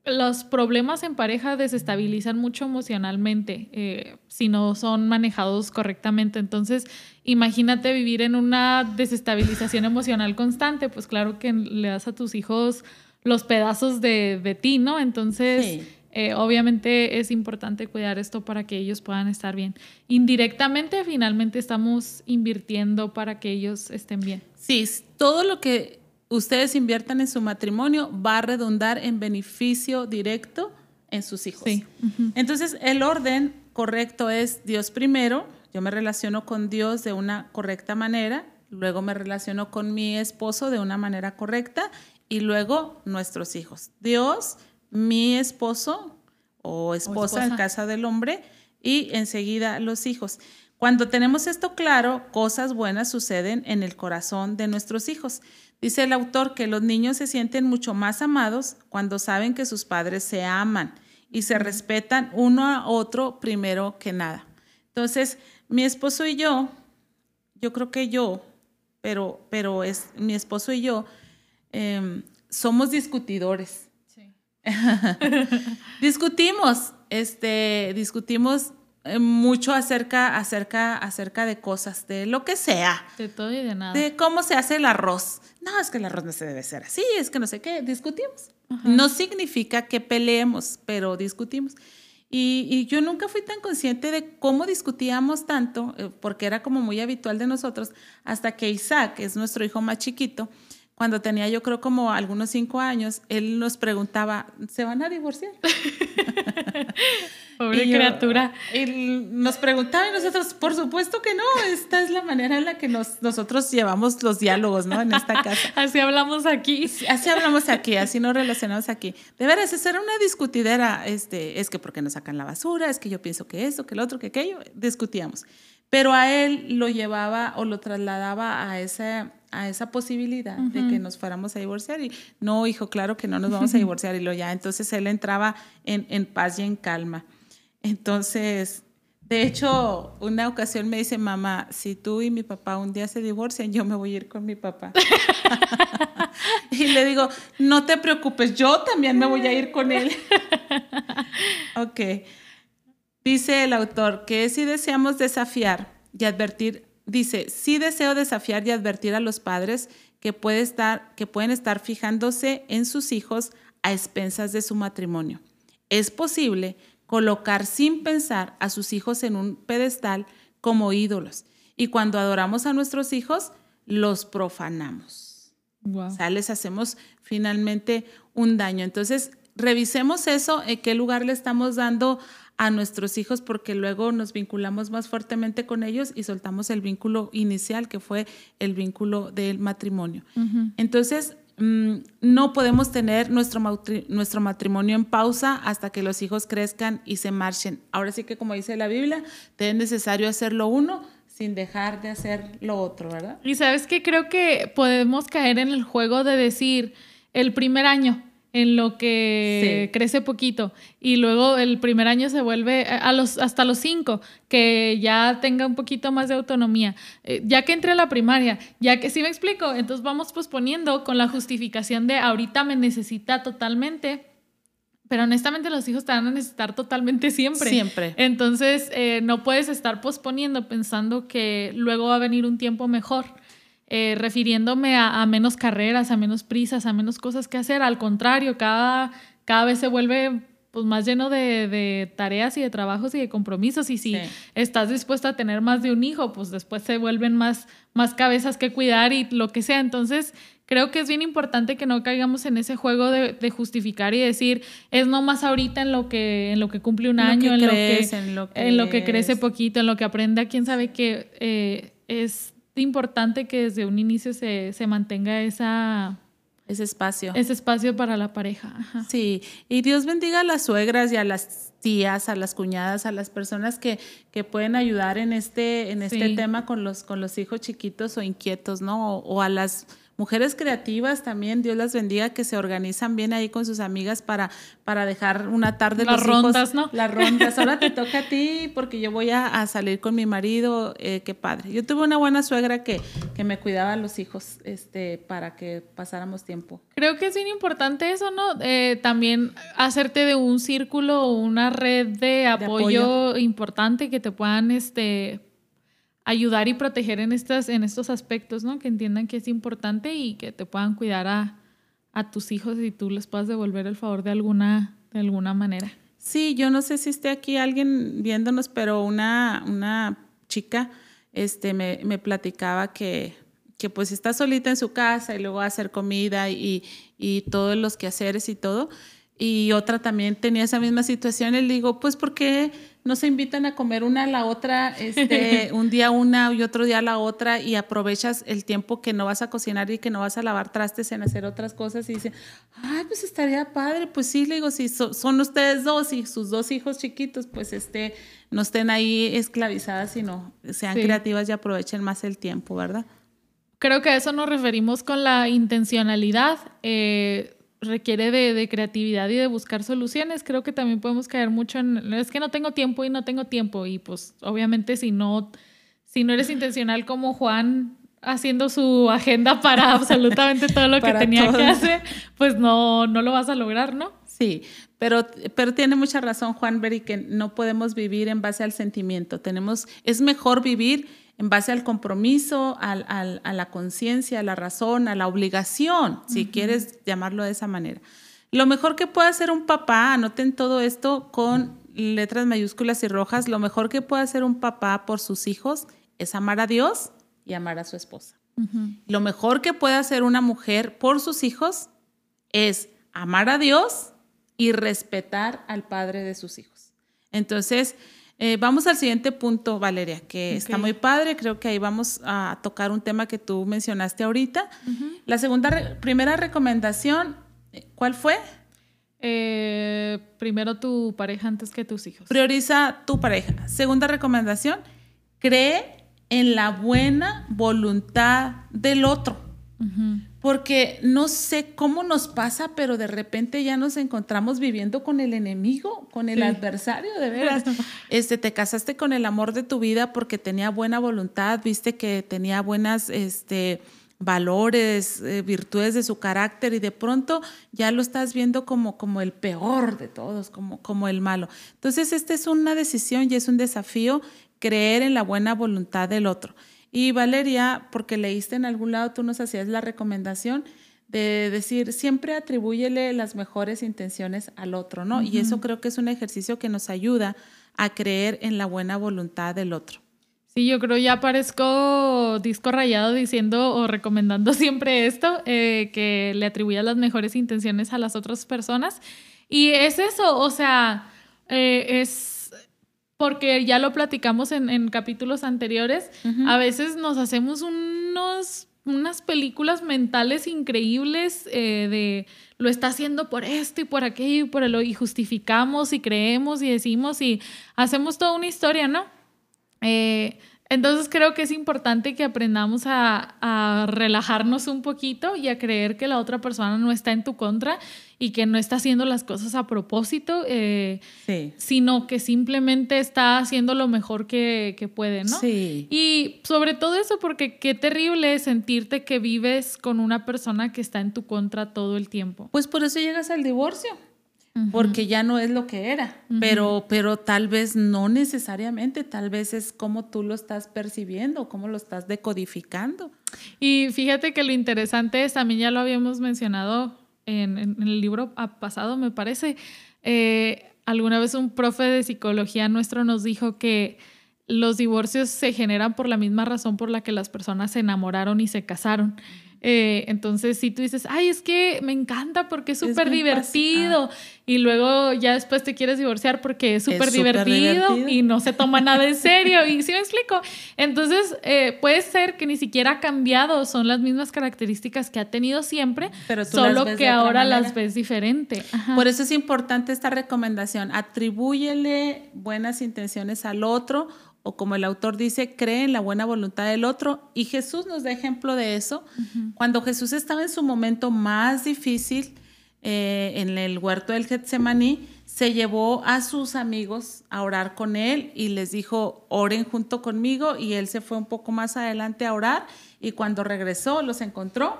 los problemas en pareja desestabilizan mucho emocionalmente eh, si no son manejados correctamente. Entonces, imagínate vivir en una desestabilización emocional constante, pues claro que le das a tus hijos los pedazos de, de ti, ¿no? Entonces, eh, obviamente es importante cuidar esto para que ellos puedan estar bien. Indirectamente, finalmente estamos invirtiendo para que ellos estén bien. Sí, todo lo que ustedes inviertan en su matrimonio va a redundar en beneficio directo en sus hijos. Sí. Entonces, el orden correcto es Dios primero, yo me relaciono con Dios de una correcta manera, luego me relaciono con mi esposo de una manera correcta y luego nuestros hijos. Dios, mi esposo o esposa, en casa del hombre y enseguida los hijos. Cuando tenemos esto claro, cosas buenas suceden en el corazón de nuestros hijos. Dice el autor que los niños se sienten mucho más amados cuando saben que sus padres se aman y se respetan uno a otro primero que nada. Entonces, mi esposo y yo, yo creo que yo, pero, pero es mi esposo y yo, Em, somos discutidores. discutimos, este, discutimos eh, mucho acerca, acerca, acerca de cosas, de lo que sea. De todo y de nada. De cómo se hace el arroz. No, es que el arroz no se debe hacer así, es que no sé qué, discutimos. No significa que peleemos, pero discutimos. Y, y, yo nunca fui tan consciente de cómo discutíamos tanto, eh, porque era como muy habitual de nosotros, hasta que Isaac, que es nuestro hijo más chiquito, cuando tenía yo creo como algunos cinco años, él nos preguntaba, ¿se van a divorciar? Pobre criatura. Y nos preguntaba y nosotros, por supuesto que no, esta es la manera en la que nos, nosotros llevamos los diálogos, ¿no? En esta casa. así hablamos aquí. Así hablamos aquí, así nos relacionamos aquí. De veras, esa era una discutidera, este, es que porque nos sacan la basura, es que yo pienso que esto, que el otro, que aquello, discutíamos. pero a él lo llevaba o lo trasladaba a esa, a esa posibilidad de que nos fuéramos a divorciar y no, hijo, claro que no nos vamos a divorciar y lo ya, entonces él entraba en, en paz y en calma. Entonces, de hecho, una ocasión me dice, mamá, si tú y mi papá un día se divorcian, yo me voy a ir con mi papá. y le digo, no te preocupes, yo también me voy a ir con él. ok. Dice el autor que si deseamos desafiar y advertir, dice, sí deseo desafiar y advertir a los padres que, puede estar, que pueden estar fijándose en sus hijos a expensas de su matrimonio. Es posible colocar sin pensar a sus hijos en un pedestal como ídolos. Y cuando adoramos a nuestros hijos, los profanamos. O sea, les hacemos finalmente un daño. Entonces, revisemos eso, en qué lugar le estamos dando a nuestros hijos, porque luego nos vinculamos más fuertemente con ellos y soltamos el vínculo inicial, que fue el vínculo del matrimonio. Entonces, Mm, no podemos tener nuestro, nuestro matrimonio en pausa hasta que los hijos crezcan y se marchen. Ahora sí que como dice la Biblia, es necesario hacer lo uno sin dejar de hacer lo otro, ¿verdad? Y sabes que creo que podemos caer en el juego de decir el primer año, en lo que crece poquito y luego el primer año se vuelve eh, a los, hasta los cinco, que ya tenga un poquito más de autonomía, eh, ya que entre a la primaria, ya que sí me explico, entonces vamos posponiendo con la justificación de ahorita me necesita totalmente. Pero honestamente los hijos te van a necesitar totalmente siempre. Siempre. Entonces eh, no puedes estar posponiendo pensando que luego va a venir un tiempo mejor. Eh, refiriéndome a, menos carreras, a menos prisas, a menos cosas que hacer. Al contrario, cada, cada vez se vuelve pues, más lleno de, tareas y de trabajos y de compromisos. Y si estás dispuesta a tener más de un hijo, pues después se vuelven más, más cabezas que cuidar y lo que sea. Entonces, creo que es bien importante que no caigamos en ese juego de, justificar y decir, es no más ahorita en lo que, en lo que cumple un año, en, lo que, en, lo que, crece poquito, en lo que aprende, quién sabe que eh, es importante que desde un inicio se, mantenga esa, ese espacio. Ese espacio para la pareja. Sí, y Dios bendiga a las suegras y a las tías, a las cuñadas, a las personas que, que pueden ayudar en este, en este tema con los, con los hijos chiquitos o inquietos, ¿no? o a las mujeres creativas también, Dios las bendiga, que se organizan bien ahí con sus amigas para, para dejar una tarde las rondas, ¿no? Las rondas. Ahora te toca a ti porque yo voy a, salir con mi marido, eh, qué padre. Yo tuve una buena suegra que, que me cuidaba a los hijos este, para que pasáramos tiempo. Creo que es bien importante eso, ¿no? Eh, también hacerte de un círculo o una red de apoyo, importante que te puedan este, ayudar y proteger en, estas, en estos aspectos, ¿no? Que entiendan que es importante y que te puedan cuidar a, tus hijos y tú les puedas devolver el favor de alguna, de alguna manera. Sí, yo no sé si esté aquí alguien viéndonos, pero una, una chica este, me, me platicaba que, que pues está solita en su casa y luego va a hacer comida y, y todos los quehaceres y todo. Y otra también tenía esa misma situación. Y le digo, pues, ¿por qué no se invitan a comer una a la otra, este, un día una y otro día la otra y aprovechas el tiempo que no vas a cocinar y que no vas a lavar trastes en hacer otras cosas y dicen, ay, pues estaría padre, pues sí, le digo, si son ustedes dos y sus dos hijos chiquitos, pues este, no estén ahí esclavizadas, sino sean creativas y aprovechen más el tiempo, ¿verdad? Creo que a eso nos referimos con la intencionalidad. Eh, requiere de, creatividad y de buscar soluciones, creo que también podemos caer mucho en, es que no tengo tiempo y no tengo tiempo y pues obviamente si no, si no eres intencional como Juan haciendo su agenda para absolutamente todo lo que tenía que hacer, pues no, no lo vas a lograr, ¿no? Sí, pero, pero tiene mucha razón Juan Berry que no podemos vivir en base al sentimiento, tenemos, es mejor vivir en base al compromiso, al, a la conciencia, a la razón, a la obligación, si quieres llamarlo de esa manera. Lo mejor que puede hacer un papá, anoten todo esto con letras mayúsculas y rojas, lo mejor que puede hacer un papá por sus hijos es amar a Dios y amar a su esposa. Lo mejor que puede hacer una mujer por sus hijos es amar a Dios y respetar al padre de sus hijos. Entonces, eh, vamos al siguiente punto, Valeria, que está muy padre. Creo que ahí vamos a tocar un tema que tú mencionaste ahorita. La segunda, primera recomendación, eh, ¿cuál fue? Eh, primero tu pareja antes que tus hijos. Prioriza tu pareja. Segunda recomendación, cree en la buena voluntad del otro. Porque no sé cómo nos pasa, pero de repente ya nos encontramos viviendo con el enemigo, con el adversario, de veras. Este, te casaste con el amor de tu vida porque tenía buena voluntad, viste que tenía buenas, este, valores, eh, virtudes de su carácter y de pronto ya lo estás viendo como, como el peor de todos, como, como el malo. Entonces, esta es una decisión y es un desafío creer en la buena voluntad del otro. Y Valeria, porque leíste en algún lado, tú nos hacías la recomendación de decir, siempre atribúyele las mejores intenciones al otro, ¿no? Y eso creo que es un ejercicio que nos ayuda a creer en la buena voluntad del otro. Sí, yo creo ya parezco disco rayado diciendo o recomendando siempre esto, eh, que le atribuya las mejores intenciones a las otras personas. Y es eso, o sea, eh, es porque ya lo platicamos en, capítulos anteriores, a veces nos hacemos unos, unas películas mentales increíbles eh, de lo está haciendo por esto y por aquello y por el y justificamos y creemos y decimos y hacemos toda una historia, ¿no? Eh, entonces creo que es importante que aprendamos a, relajarnos un poquito y a creer que la otra persona no está en tu contra y que no está haciendo las cosas a propósito, eh, sino que simplemente está haciendo lo mejor que, que puede, ¿no? Sí. Y sobre todo eso, porque qué terrible es sentirte que vives con una persona que está en tu contra todo el tiempo. Pues por eso llegas al divorcio porque ya no es lo que era, pero, pero tal vez no necesariamente, tal vez es como tú lo estás percibiendo, cómo lo estás decodificando. Y fíjate que lo interesante es, también ya lo habíamos mencionado en, el libro pasado, me parece, eh, alguna vez un profe de psicología nuestro nos dijo que los divorcios se generan por la misma razón por la que las personas se enamoraron y se casaron. Eh, entonces, si tú dices, ay, es que me encanta porque es súper divertido, y luego ya después te quieres divorciar porque es súper divertido, y no se toma nada en serio, y sí me explico. Entonces, eh, puede ser que ni siquiera ha cambiado, son las mismas características que ha tenido siempre, Pero solo que ahora las ves diferente. Por eso es importante esta recomendación, atribúyele buenas intenciones al otro o como el autor dice, cree en la buena voluntad del otro. Y Jesús nos da ejemplo de eso. Cuando Jesús estaba en su momento más difícil, eh, en el huerto del Getsemaní, se llevó a sus amigos a orar con él y les dijo, oren junto conmigo. Y él se fue un poco más adelante a orar y cuando regresó los encontró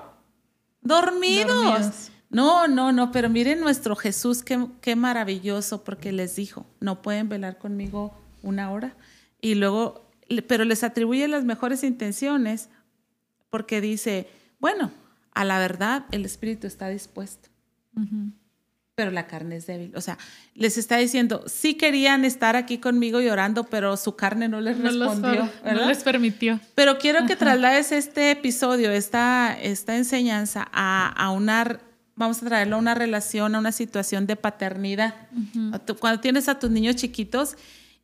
dormidos. No, no, no, pero miren nuestro Jesús, qué, qué maravilloso, porque les dijo, no pueden velar conmigo una hora y luego, pero les atribuye las mejores intenciones porque dice, bueno, a la verdad el espíritu está dispuesto, pero la carne es débil. O sea, les está diciendo, sí querían estar aquí conmigo llorando, pero su carne no les respondió. no les permitió. Pero quiero que traslades este episodio, esta, esta enseñanza a, a una vamos a traerlo a una relación, a una situación de paternidad. Cuando tienes a tus niños chiquitos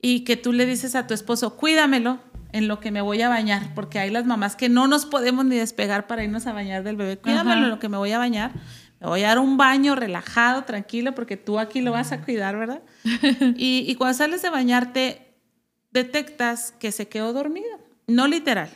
y que tú le dices a tu esposo, cuídamelo en lo que me voy a bañar, porque hay las mamás que no nos podemos ni despegar para irnos a bañar del bebé, cuídamelo en lo que me voy a bañar, me voy a dar un baño relajado, tranquilo, porque tú aquí lo vas a cuidar, ¿verdad? y, y cuando sales de bañarte, detectas que se quedó dormido, no literal,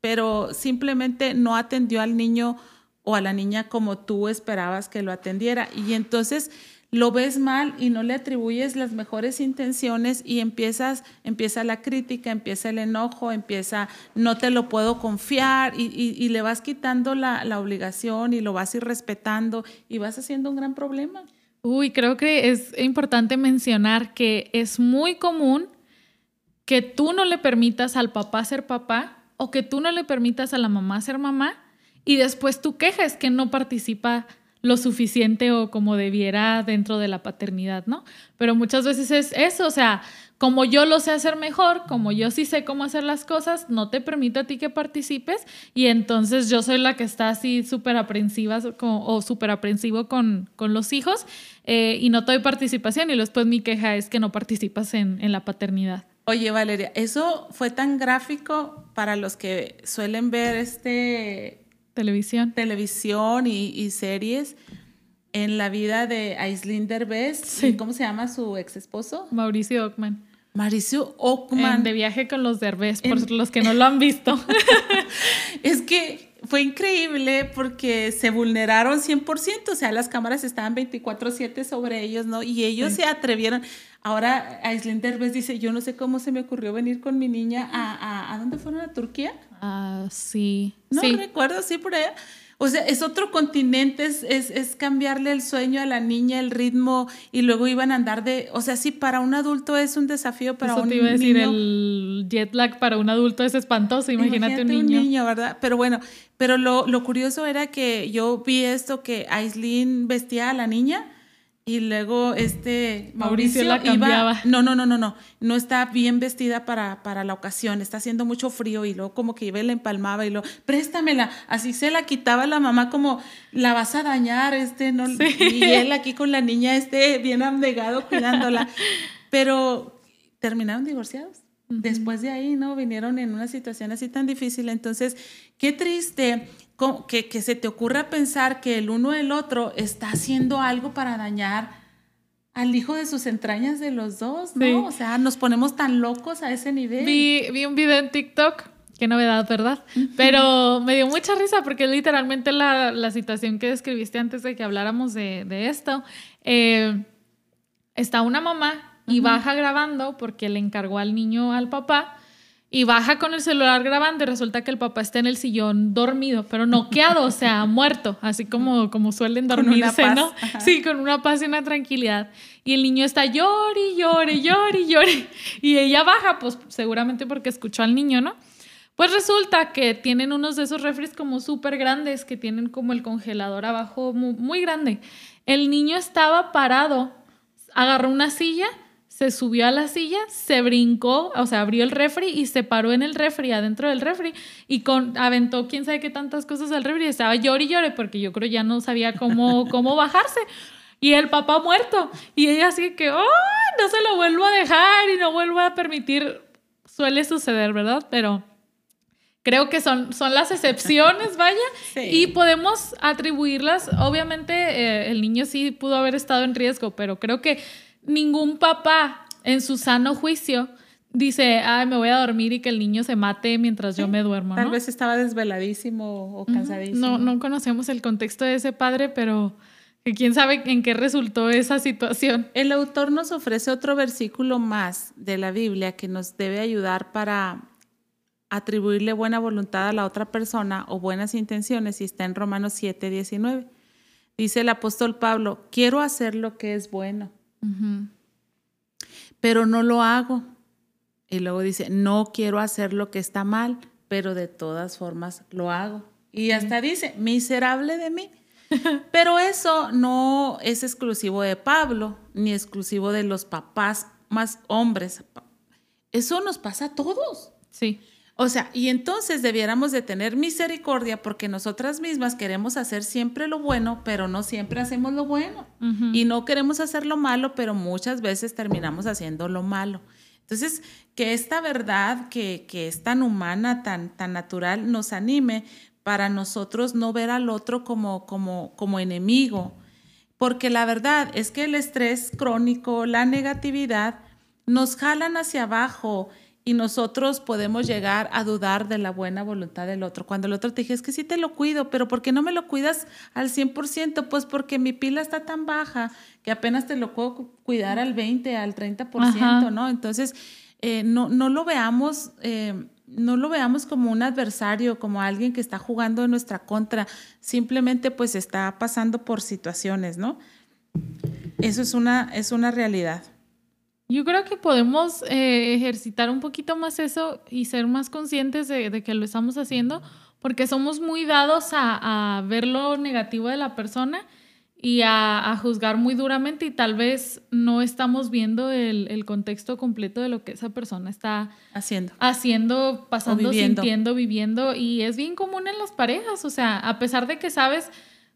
pero simplemente no atendió al niño o a la niña como tú esperabas que lo atendiera. Y entonces lo ves mal y no le atribuyes las mejores intenciones y empiezas, empieza la crítica, empieza el enojo, empieza no te lo puedo confiar y, le vas quitando la, la, obligación y lo vas irrespetando y vas haciendo un gran problema. Uy, creo que es importante mencionar que es muy común que tú no le permitas al papá ser papá o que tú no le permitas a la mamá ser mamá y después tú quejas que no participa lo suficiente o como debiera dentro de la paternidad, ¿no? Pero muchas veces es eso, o sea, como yo lo sé hacer mejor, como yo sí sé cómo hacer las cosas, no te permito a ti que participes y entonces yo soy la que está así súper aprensiva o súper aprensivo con, con, los hijos eh, y no doy participación y después mi queja es que no participas en, en la paternidad. Oye, Valeria, eso fue tan gráfico para los que suelen ver este Televisión. Televisión y, series en la vida de Aislinn Derbez. ¿Cómo se llama su ex esposo? Mauricio Ockman. Mauricio Ockman. de viaje con los derbés, por los que no lo han visto. es que fue increíble porque se vulneraron 100%, o sea, las cámaras estaban 24/7 sobre ellos, ¿no? Y ellos se atrevieron. Ahora Aislinn Derbez dice, yo no sé cómo se me ocurrió venir con mi niña a, a, ¿a dónde fueron? ¿A Turquía? Ah, sí. No recuerdo, sí, por allá. O sea, es otro continente, es, es, cambiarle el sueño a la niña, el ritmo, y luego iban a andar de. O sea, sí, para un adulto es un desafío, para Eso te iba a decir, el jet lag para un adulto es espantoso, imagínate, un niño. un niño. ¿verdad? Pero bueno, pero lo, lo curioso era que yo vi esto que Aislinn vestía a la niña y luego este Mauricio, la cambiaba. no, no, no, no, no, no está bien vestida para, para la ocasión, está haciendo mucho frío y luego como que iba y la empalmaba y lo, préstamela, así se la quitaba la mamá como, la vas a dañar, este, no, y él aquí con la niña, este, bien abnegado cuidándola, pero terminaron divorciados. Después de ahí, ¿no? Vinieron en una situación así tan difícil. Entonces, qué triste que, que se te ocurra pensar que el uno el otro está haciendo algo para dañar al hijo de sus entrañas de los dos, ¿no? O sea, nos ponemos tan locos a ese nivel. Vi, vi un video en TikTok, qué novedad, ¿verdad? Pero me dio mucha risa porque literalmente la, la situación que describiste antes de que habláramos de, de esto. Eh, está una mamá y baja grabando porque le encargó al niño al papá y baja con el celular grabando y resulta que el papá está en el sillón dormido, pero noqueado, o sea, muerto, así como, como suelen dormirse, ¿no? Sí, con una paz y una tranquilidad. Y el niño está llore, llore, llore, llore. Y ella baja, pues seguramente porque escuchó al niño, ¿no? Pues resulta que tienen unos de esos refres como súper grandes, que tienen como el congelador abajo muy, muy grande. El niño estaba parado, agarró una silla se subió a la silla, se brincó, o sea, abrió el refri y se paró en el refri, adentro del refri, y con, aventó quién sabe qué tantas cosas al refri, y estaba llore y llore, porque yo creo ya no sabía cómo, cómo bajarse. Y el papá muerto. Y ella así que, ¡oh! No se lo vuelvo a dejar y no vuelvo a permitir. Suele suceder, ¿verdad? Pero creo que son, son las excepciones, vaya, y podemos atribuirlas. Obviamente, eh, el niño sí pudo haber estado en riesgo, pero creo que ningún papá en su sano juicio dice, ay, me voy a dormir y que el niño se mate mientras yo me duermo. Tal vez estaba desveladísimo o cansadísimo. No, no conocemos el contexto de ese padre, pero quién sabe en qué resultó esa situación. El autor nos ofrece otro versículo más de la Biblia que nos debe ayudar para atribuirle buena voluntad a la otra persona o buenas intenciones y está en Romanos 7, 19. Dice el apóstol Pablo, quiero hacer lo que es bueno pero no lo hago. Y luego dice, no quiero hacer lo que está mal, pero de todas formas lo hago. Y hasta dice, miserable de mí. Pero eso no es exclusivo de Pablo, ni exclusivo de los papás más hombres. Eso nos pasa a todos. Sí. O sea, y entonces debiéramos de tener misericordia porque nosotras mismas queremos hacer siempre lo bueno, pero no siempre hacemos lo bueno. Y no queremos hacer lo malo, pero muchas veces terminamos haciendo lo malo. Entonces, que esta verdad que, que es tan humana, tan, tan natural, nos anime para nosotros no ver al otro como, como, como enemigo. Porque la verdad es que el estrés crónico, la negatividad, nos jalan hacia abajo y nosotros podemos llegar a dudar de la buena voluntad del otro. Cuando el otro te dice, es que sí te lo cuido, pero ¿por qué no me lo cuidas al 100%? Pues porque mi pila está tan baja que apenas te lo puedo cuidar al 20, al 30%, ¿no? Entonces, eh, no, no, lo veamos... Eh, no lo veamos como un adversario, como alguien que está jugando en nuestra contra, simplemente pues está pasando por situaciones, ¿no? Eso es una, es una realidad. Yo creo que podemos eh, ejercitar un poquito más eso y ser más conscientes de, que lo estamos haciendo, porque somos muy dados a, ver lo negativo de la persona y a, juzgar muy duramente y tal vez no estamos viendo el, contexto completo de lo que esa persona está haciendo, haciendo pasando, sintiendo, viviendo. Y es bien común en las parejas, o sea, a pesar de que sabes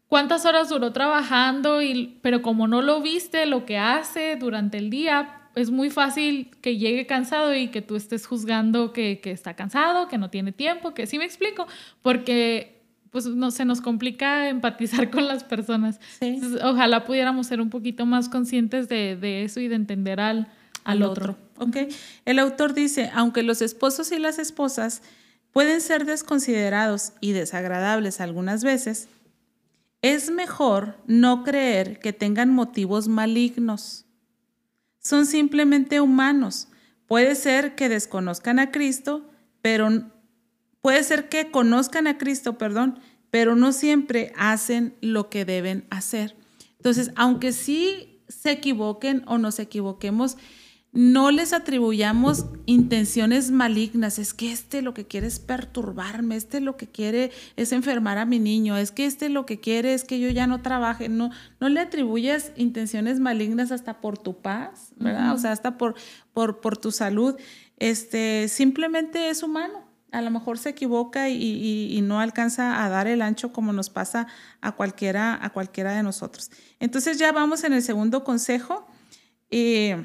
cuántas horas duró trabajando, y, pero como no lo viste, lo que hace durante el día, es muy fácil que llegue cansado y que tú estés juzgando que, está cansado, que no tiene tiempo, que sí me explico, porque pues no se nos complica empatizar con las personas. ojalá pudiéramos ser un poquito más conscientes de, eso y de entender al, al otro. El autor dice, aunque los esposos y las esposas pueden ser desconsiderados y desagradables algunas veces, es mejor no creer que tengan motivos malignos. Son simplemente humanos. Puede ser que desconozcan a Cristo, pero puede ser que conozcan a Cristo, perdón, pero no siempre hacen lo que deben hacer. Entonces, aunque sí se equivoquen o nos equivoquemos, no les atribuyamos intenciones malignas. Es que este lo que quiere es perturbarme, este lo que quiere es enfermar a mi niño, es que este lo que quiere es que yo ya no trabaje. No, no le atribuyas intenciones malignas hasta por tu paz, ¿verdad? O sea, hasta por, por, por tu salud. Este, simplemente es humano. A lo mejor se equivoca y, no alcanza a dar el ancho como nos pasa a cualquiera, a cualquiera de nosotros. Entonces ya vamos en el segundo consejo. Eh,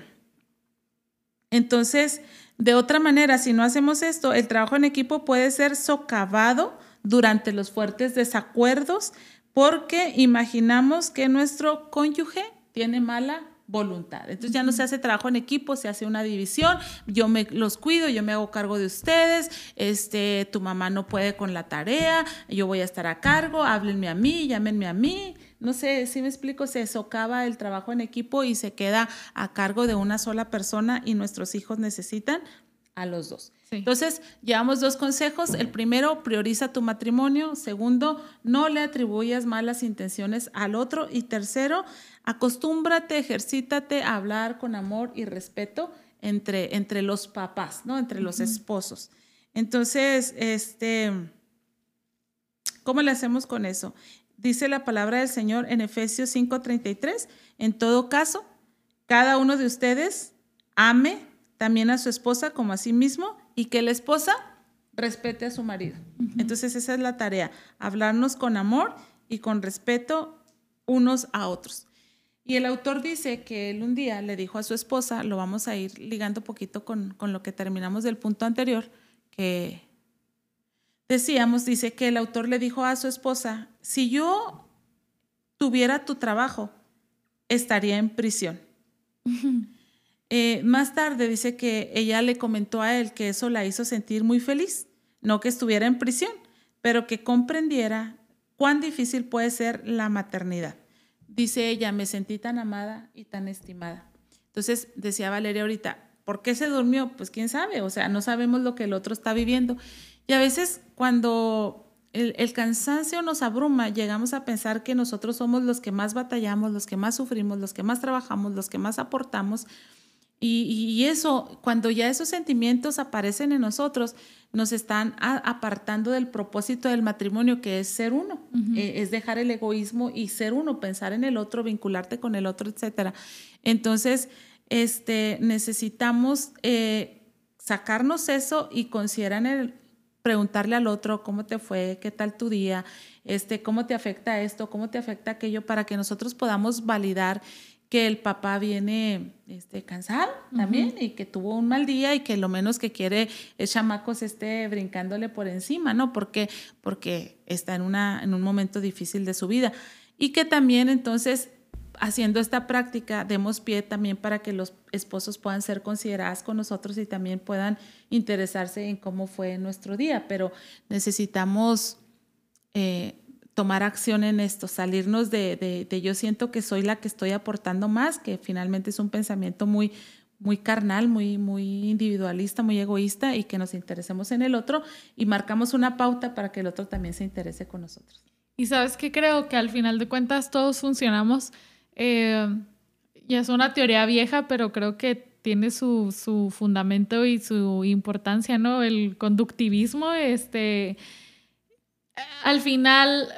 entonces, de otra manera, si no hacemos esto, el trabajo en equipo puede ser socavado durante los fuertes desacuerdos porque imaginamos que nuestro cónyuge tiene mala voluntad. Entonces ya no se hace trabajo en equipo, se hace una división, yo me los cuido, yo me hago cargo de ustedes, este, tu mamá no puede con la tarea, yo voy a estar a cargo, háblenme a mí, llámenme a mí, no sé si me explico, se socava el trabajo en equipo y se queda a cargo de una sola persona y nuestros hijos necesitan a los dos. Entonces, llevamos dos consejos. El primero, prioriza tu matrimonio. Segundo, no le atribuyas malas intenciones al otro. Y tercero, acostúmbrate, ejercítate a hablar con amor y respeto entre, entre los papás, ¿no? Entre los esposos. Entonces, este, ¿cómo le hacemos con eso? dice la palabra del Señor en Efesios 5:33, en todo caso, cada uno de ustedes ame también a su esposa como a sí mismo y que la esposa respete a su marido. Entonces esa es la tarea, hablarnos con amor y con respeto unos a otros. Y el autor dice que él un día le dijo a su esposa, lo vamos a ir ligando poquito con, con lo que terminamos del punto anterior, que decíamos, dice que el autor le dijo a su esposa, si yo tuviera tu trabajo, estaría en prisión. Eh, más tarde dice que ella le comentó a él que eso la hizo sentir muy feliz, no que estuviera en prisión, pero que comprendiera cuán difícil puede ser la maternidad. Dice ella, me sentí tan amada y tan estimada. Entonces decía Valeria ahorita, ¿por qué se durmió? Pues quién sabe, o sea, no sabemos lo que el otro está viviendo. Y a veces cuando el, cansancio nos abruma, llegamos a pensar que nosotros somos los que más batallamos, los que más sufrimos, los que más trabajamos, los que más aportamos. Y, eso, cuando ya esos sentimientos aparecen en nosotros, nos están apartando del propósito del matrimonio, que es ser uno, eh, es dejar el egoísmo y ser uno, pensar en el otro, vincularte con el otro, etc. Entonces, este, necesitamos eh, sacarnos eso y considerar el, preguntarle al otro cómo te fue, qué tal tu día, este, cómo te afecta esto, cómo te afecta aquello, para que nosotros podamos validar que el papá viene este, cansado también y que tuvo un mal día y que lo menos que quiere es chamacos esté brincándole por encima, ¿no? Porque, porque está en, una, en un momento difícil de su vida. Y que también entonces haciendo esta práctica demos pie también para que los esposos puedan ser considerados con nosotros y también puedan interesarse en cómo fue nuestro día, pero necesitamos eh, tomar acción en esto, salirnos de, de, yo siento que soy la que estoy aportando más, que finalmente es un pensamiento muy, muy carnal, muy, muy individualista, muy egoísta y que nos interesemos en el otro y marcamos una pauta para que el otro también se interese con nosotros. Y sabes que creo que al final de cuentas todos funcionamos eh, ya es una teoría vieja, pero creo que tiene su, su, fundamento y su importancia, ¿no? El conductivismo, este, al final,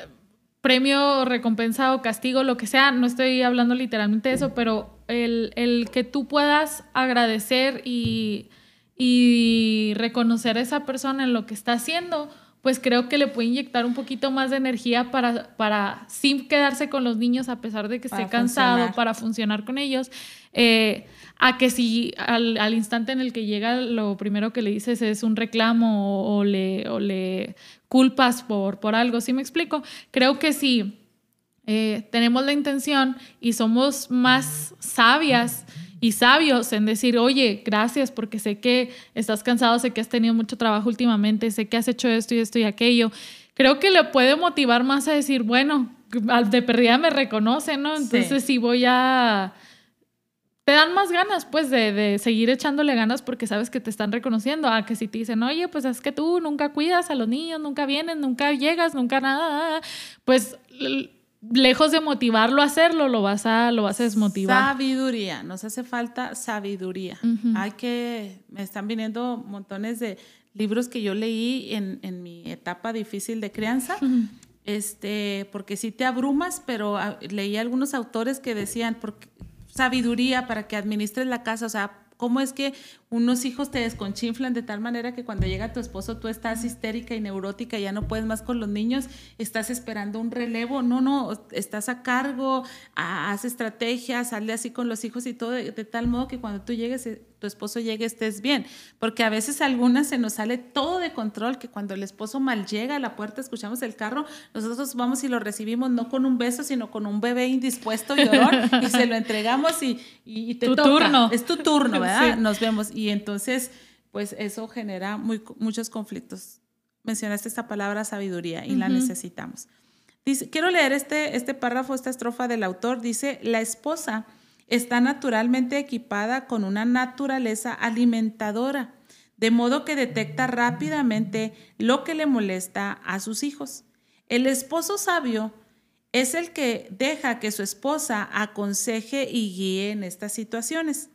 premio, recompensa o castigo, lo que sea, no estoy hablando literalmente de eso, pero el, el que tú puedas agradecer y, y reconocer a esa persona en lo que está haciendo, pues creo que le puede inyectar un poquito más de energía para, para sin quedarse con los niños a pesar de que esté cansado, para funcionar con ellos. Eh, a que si al, al, instante en el que llega lo primero que le dices es un reclamo o, le, o le culpas por, por algo, ¿sí me explico? Creo que si eh, tenemos la intención y somos más sabias y sabios en decir, oye, gracias porque sé que estás cansado, sé que has tenido mucho trabajo últimamente, sé que has hecho esto y esto y aquello. Creo que le puede motivar más a decir, bueno, de perdida me reconoce, ¿no? Entonces sí voy a te dan más ganas, pues, de, seguir echándole ganas porque sabes que te están reconociendo. A que si te dicen, oye, pues es que tú nunca cuidas a los niños, nunca vienes, nunca llegas, nunca nada, pues lejos de motivarlo a hacerlo, lo vas a, lo vas a desmotivar. Sabiduría, nos hace falta sabiduría. Hay que, me están viniendo montones de libros que yo leí en, en mi etapa difícil de crianza. Este, porque sí te abrumas, pero ah, leí algunos autores que decían, porque sabiduría para que administres la casa, o sea, ¿Cómo es que unos hijos te desconchinflan de tal manera que cuando llega tu esposo tú estás histérica y neurótica, ya no puedes más con los niños, estás esperando un relevo? No, no, estás a cargo, haz estrategias, sale así con los hijos y todo, de, tal modo que cuando tú llegues, eh, tu esposo llegue, estés bien. Porque a veces a algunas se nos sale todo de control, que cuando el esposo mal llega a la puerta, escuchamos el carro, nosotros vamos y lo recibimos no con un beso, sino con un bebé indispuesto, llorón, y se lo entregamos y, y, te tu turno. Es tu turno, Nos vemos. Y entonces, pues eso genera muy, muchos conflictos. Mencionaste esta palabra sabiduría y la necesitamos. Dice, quiero leer este, este párrafo, esta estrofa del autor. Dice, la esposa está naturalmente equipada con una naturaleza alimentadora, de modo que detecta rápidamente lo que le molesta a sus hijos. El esposo sabio es el que deja que su esposa aconseje y guíe en estas situaciones.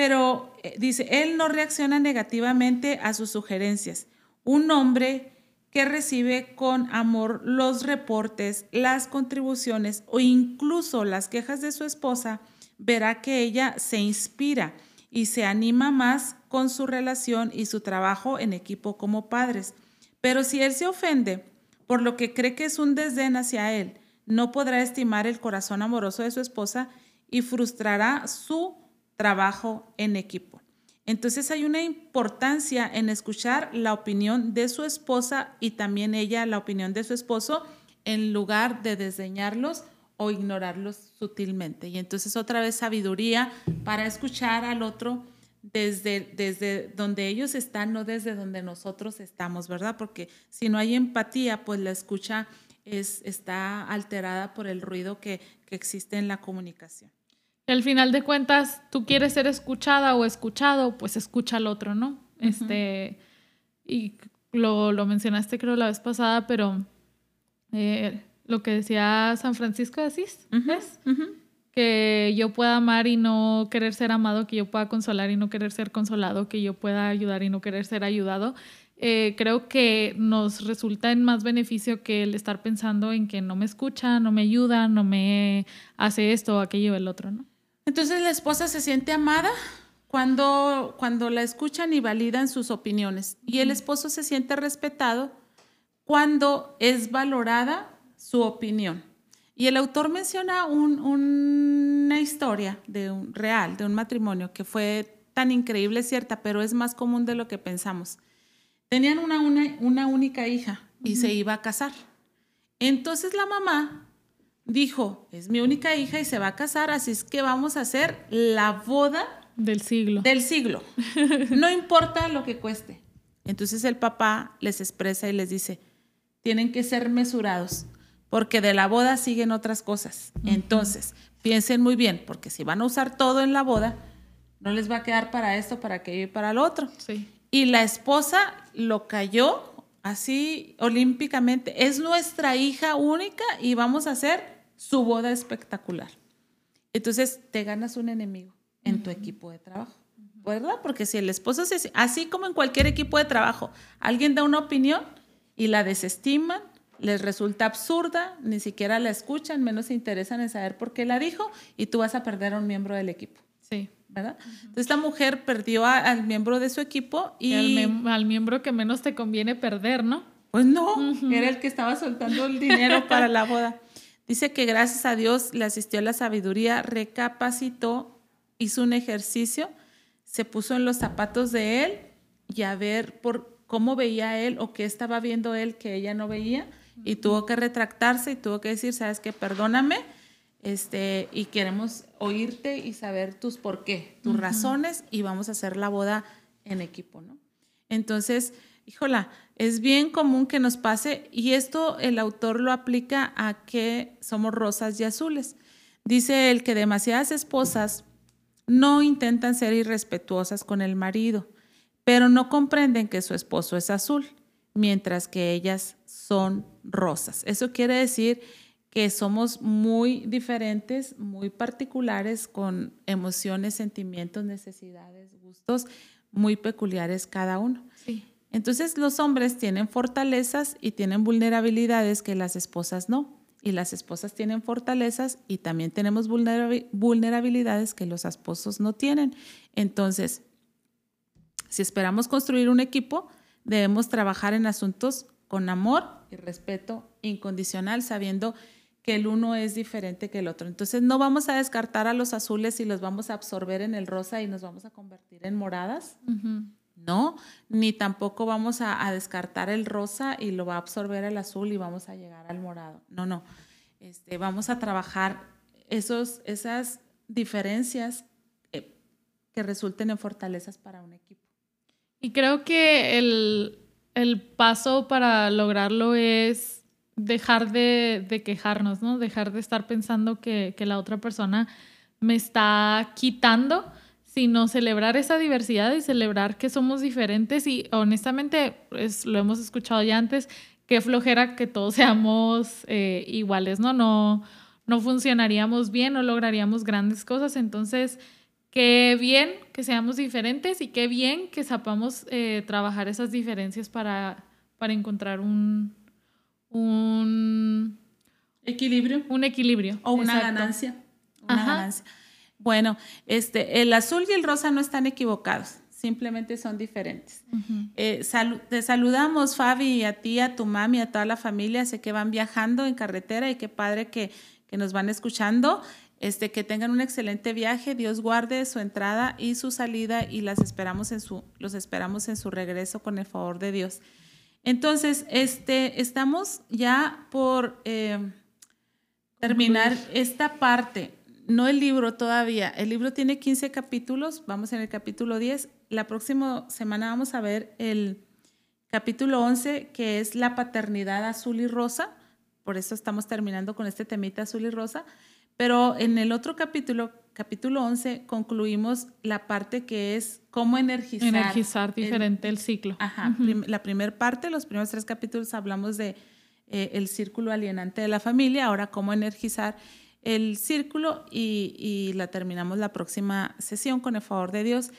Pero eh, dice, él no reacciona negativamente a sus sugerencias. Un hombre que recibe con amor los reportes, las contribuciones o incluso las quejas de su esposa, verá que ella se inspira y se anima más con su relación y su trabajo en equipo como padres. Pero si él se ofende por lo que cree que es un desdén hacia él, no podrá estimar el corazón amoroso de su esposa y frustrará su trabajo en equipo. Entonces hay una importancia en escuchar la opinión de su esposa y también ella la opinión de su esposo en lugar de desdeñarlos o ignorarlos sutilmente. Y entonces otra vez sabiduría para escuchar al otro desde, desde donde ellos están, no desde donde nosotros estamos, ¿verdad? Porque si no hay empatía, pues la escucha es, está alterada por el ruido que, que existe en la comunicación al final de cuentas tú quieres ser escuchada o escuchado, pues escucha al otro, ¿no? Este, y lo, lo, mencionaste creo la vez pasada, pero eh, lo que decía San Francisco de Asís, Que yo pueda amar y no querer ser amado, que yo pueda consolar y no querer ser consolado, que yo pueda ayudar y no querer ser ayudado. Eh, creo que nos resulta en más beneficio que el estar pensando en que no me escucha, no me ayuda, no me hace esto o aquello o el otro, ¿no? Entonces la esposa se siente amada cuando, cuando la escuchan y validan sus opiniones. Y el esposo se siente respetado cuando es valorada su opinión. Y el autor menciona una historia de un, real, de un matrimonio que fue tan increíble, cierta, pero es más común de lo que pensamos. Tenían una, una, única hija y se iba a casar. Entonces la mamá dijo, es mi única hija y se va a casar, así es que vamos a hacer la boda del siglo. Del siglo. No importa lo que cueste. Entonces el papá les expresa y les dice, tienen que ser mesurados, porque de la boda siguen otras cosas. Entonces, piensen muy bien, porque si van a usar todo en la boda, no les va a quedar para esto, para aquello y para lo otro. Sí. Y la esposa lo cayó así olímpicamente. Es nuestra hija única y vamos a hacer su boda espectacular. Entonces te ganas un enemigo en tu equipo de trabajo, ¿verdad? Porque si el esposo se... Así como en cualquier equipo de trabajo, alguien da una opinión y la desestiman, les resulta absurda, ni siquiera la escuchan, menos se interesan en saber por qué la dijo y tú vas a perder a un miembro del equipo. Sí. ¿Verdad? Entonces esta mujer perdió al miembro de su equipo y... al, miembro que menos te conviene perder, ¿no? Pues no, era el que estaba soltando el dinero para la boda. Dice que gracias a Dios le asistió a la sabiduría, recapacitó, hizo un ejercicio, se puso en los zapatos de él y a ver por cómo veía él o qué estaba viendo él que ella no veía y tuvo que retractarse y tuvo que decir, sabes qué, perdóname, este, y queremos oírte y saber tus por qué, tus razones y vamos a hacer la boda en equipo, ¿no? Entonces, híjola, es bien común que nos pase y esto el autor lo aplica a que somos rosas y azules. Dice él que demasiadas esposas no intentan ser irrespetuosas con el marido, pero no comprenden que su esposo es azul, mientras que ellas son rosas. Eso quiere decir que somos muy diferentes, muy particulares, con emociones, sentimientos, necesidades, gustos muy peculiares cada uno. Entonces los hombres tienen fortalezas y tienen vulnerabilidades que las esposas no. Y las esposas tienen fortalezas y también tenemos vulnerabilidades que los esposos no tienen. Entonces, si esperamos construir un equipo, debemos trabajar en asuntos con amor y respeto incondicional, sabiendo que el uno es diferente que el otro. Entonces no vamos a descartar a los azules y los vamos a absorber en el rosa y nos vamos a convertir en moradas. No, ni tampoco vamos a, descartar el rosa y lo va a absorber el azul y vamos a llegar al morado. No, no. Este, vamos a trabajar esos, esas diferencias eh, que resulten en fortalezas para un equipo. Y creo que el, el paso para lograrlo es dejar de, quejarnos, ¿no? Dejar de estar pensando que, la otra persona me está quitando, sino celebrar esa diversidad y celebrar que somos diferentes y honestamente, pues, lo hemos escuchado ya antes, qué flojera que todos seamos eh, iguales, ¿no? No, no funcionaríamos bien, no lograríamos grandes cosas, entonces... Qué bien que seamos diferentes y qué bien que sepamos eh, trabajar esas diferencias para, para encontrar un, un equilibrio. Un equilibrio. O una ganancia. Una ganancia. Bueno, este, el azul y el rosa no están equivocados, simplemente son diferentes. Eh, te saludamos, Fabi, a ti, a tu mami, a toda la familia. Sé que van viajando en carretera y qué padre que, que nos van escuchando. Este, que tengan un excelente viaje, Dios guarde su entrada y su salida y las esperamos en su, los esperamos en su regreso con el favor de Dios. Entonces, este, estamos ya por eh, terminar esta parte, no el libro todavía. El libro tiene 15 capítulos, vamos en el capítulo 10. La próxima semana vamos a ver el capítulo 11, que es la paternidad azul y rosa. Por eso estamos terminando con este temita azul y rosa. Pero en el otro capítulo, capítulo 11, concluimos la parte que es cómo energizar. Energizar diferente el, ciclo. Ajá. la primera parte, los primeros tres capítulos hablamos de eh, el círculo alienante de la familia, ahora cómo energizar el círculo y, y, la terminamos la próxima sesión con el favor de Dios.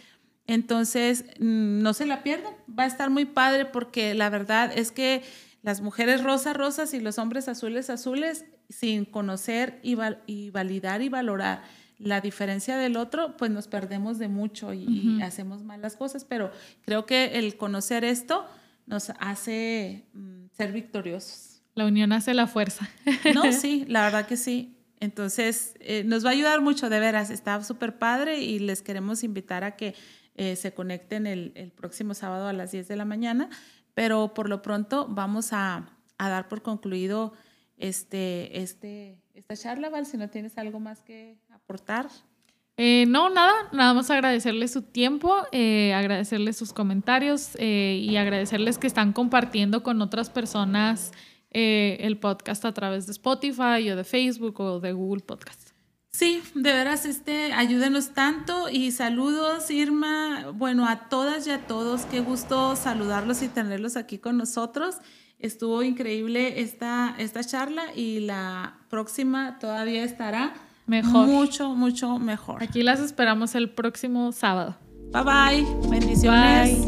Entonces, mm, no se la pierdan, va a estar muy padre porque la verdad es que las mujeres rosas, rosas y los hombres azules, azules, sin conocer y, validar y valorar la diferencia del otro, pues nos perdemos de mucho y, hacemos malas cosas, pero creo que el conocer esto nos hace mm, ser victoriosos. La unión hace la fuerza. No, sí, la verdad que sí. Entonces, eh, nos va a ayudar mucho, de veras, está súper padre y les queremos invitar a que eh, se conecten el, el, próximo sábado a las 10 de la mañana, pero por lo pronto vamos a, a dar por concluido este, este, esta charla, Val, si no tienes algo más que aportar. Eh, no, nada, nada más agradecerles su tiempo, eh, agradecerles sus comentarios eh, y agradecerles que están compartiendo con otras personas el podcast a través de Spotify o de Facebook o de Google Podcast. Sí, de veras, este, ayúdenos tanto y saludos, Irma, bueno, a todas y a todos, qué gusto saludarlos y tenerlos aquí con nosotros. Estuvo increíble esta, esta charla y la próxima todavía estará mejor. Mucho, mucho mejor. Aquí las esperamos el próximo sábado. Bye bye. Bendiciones.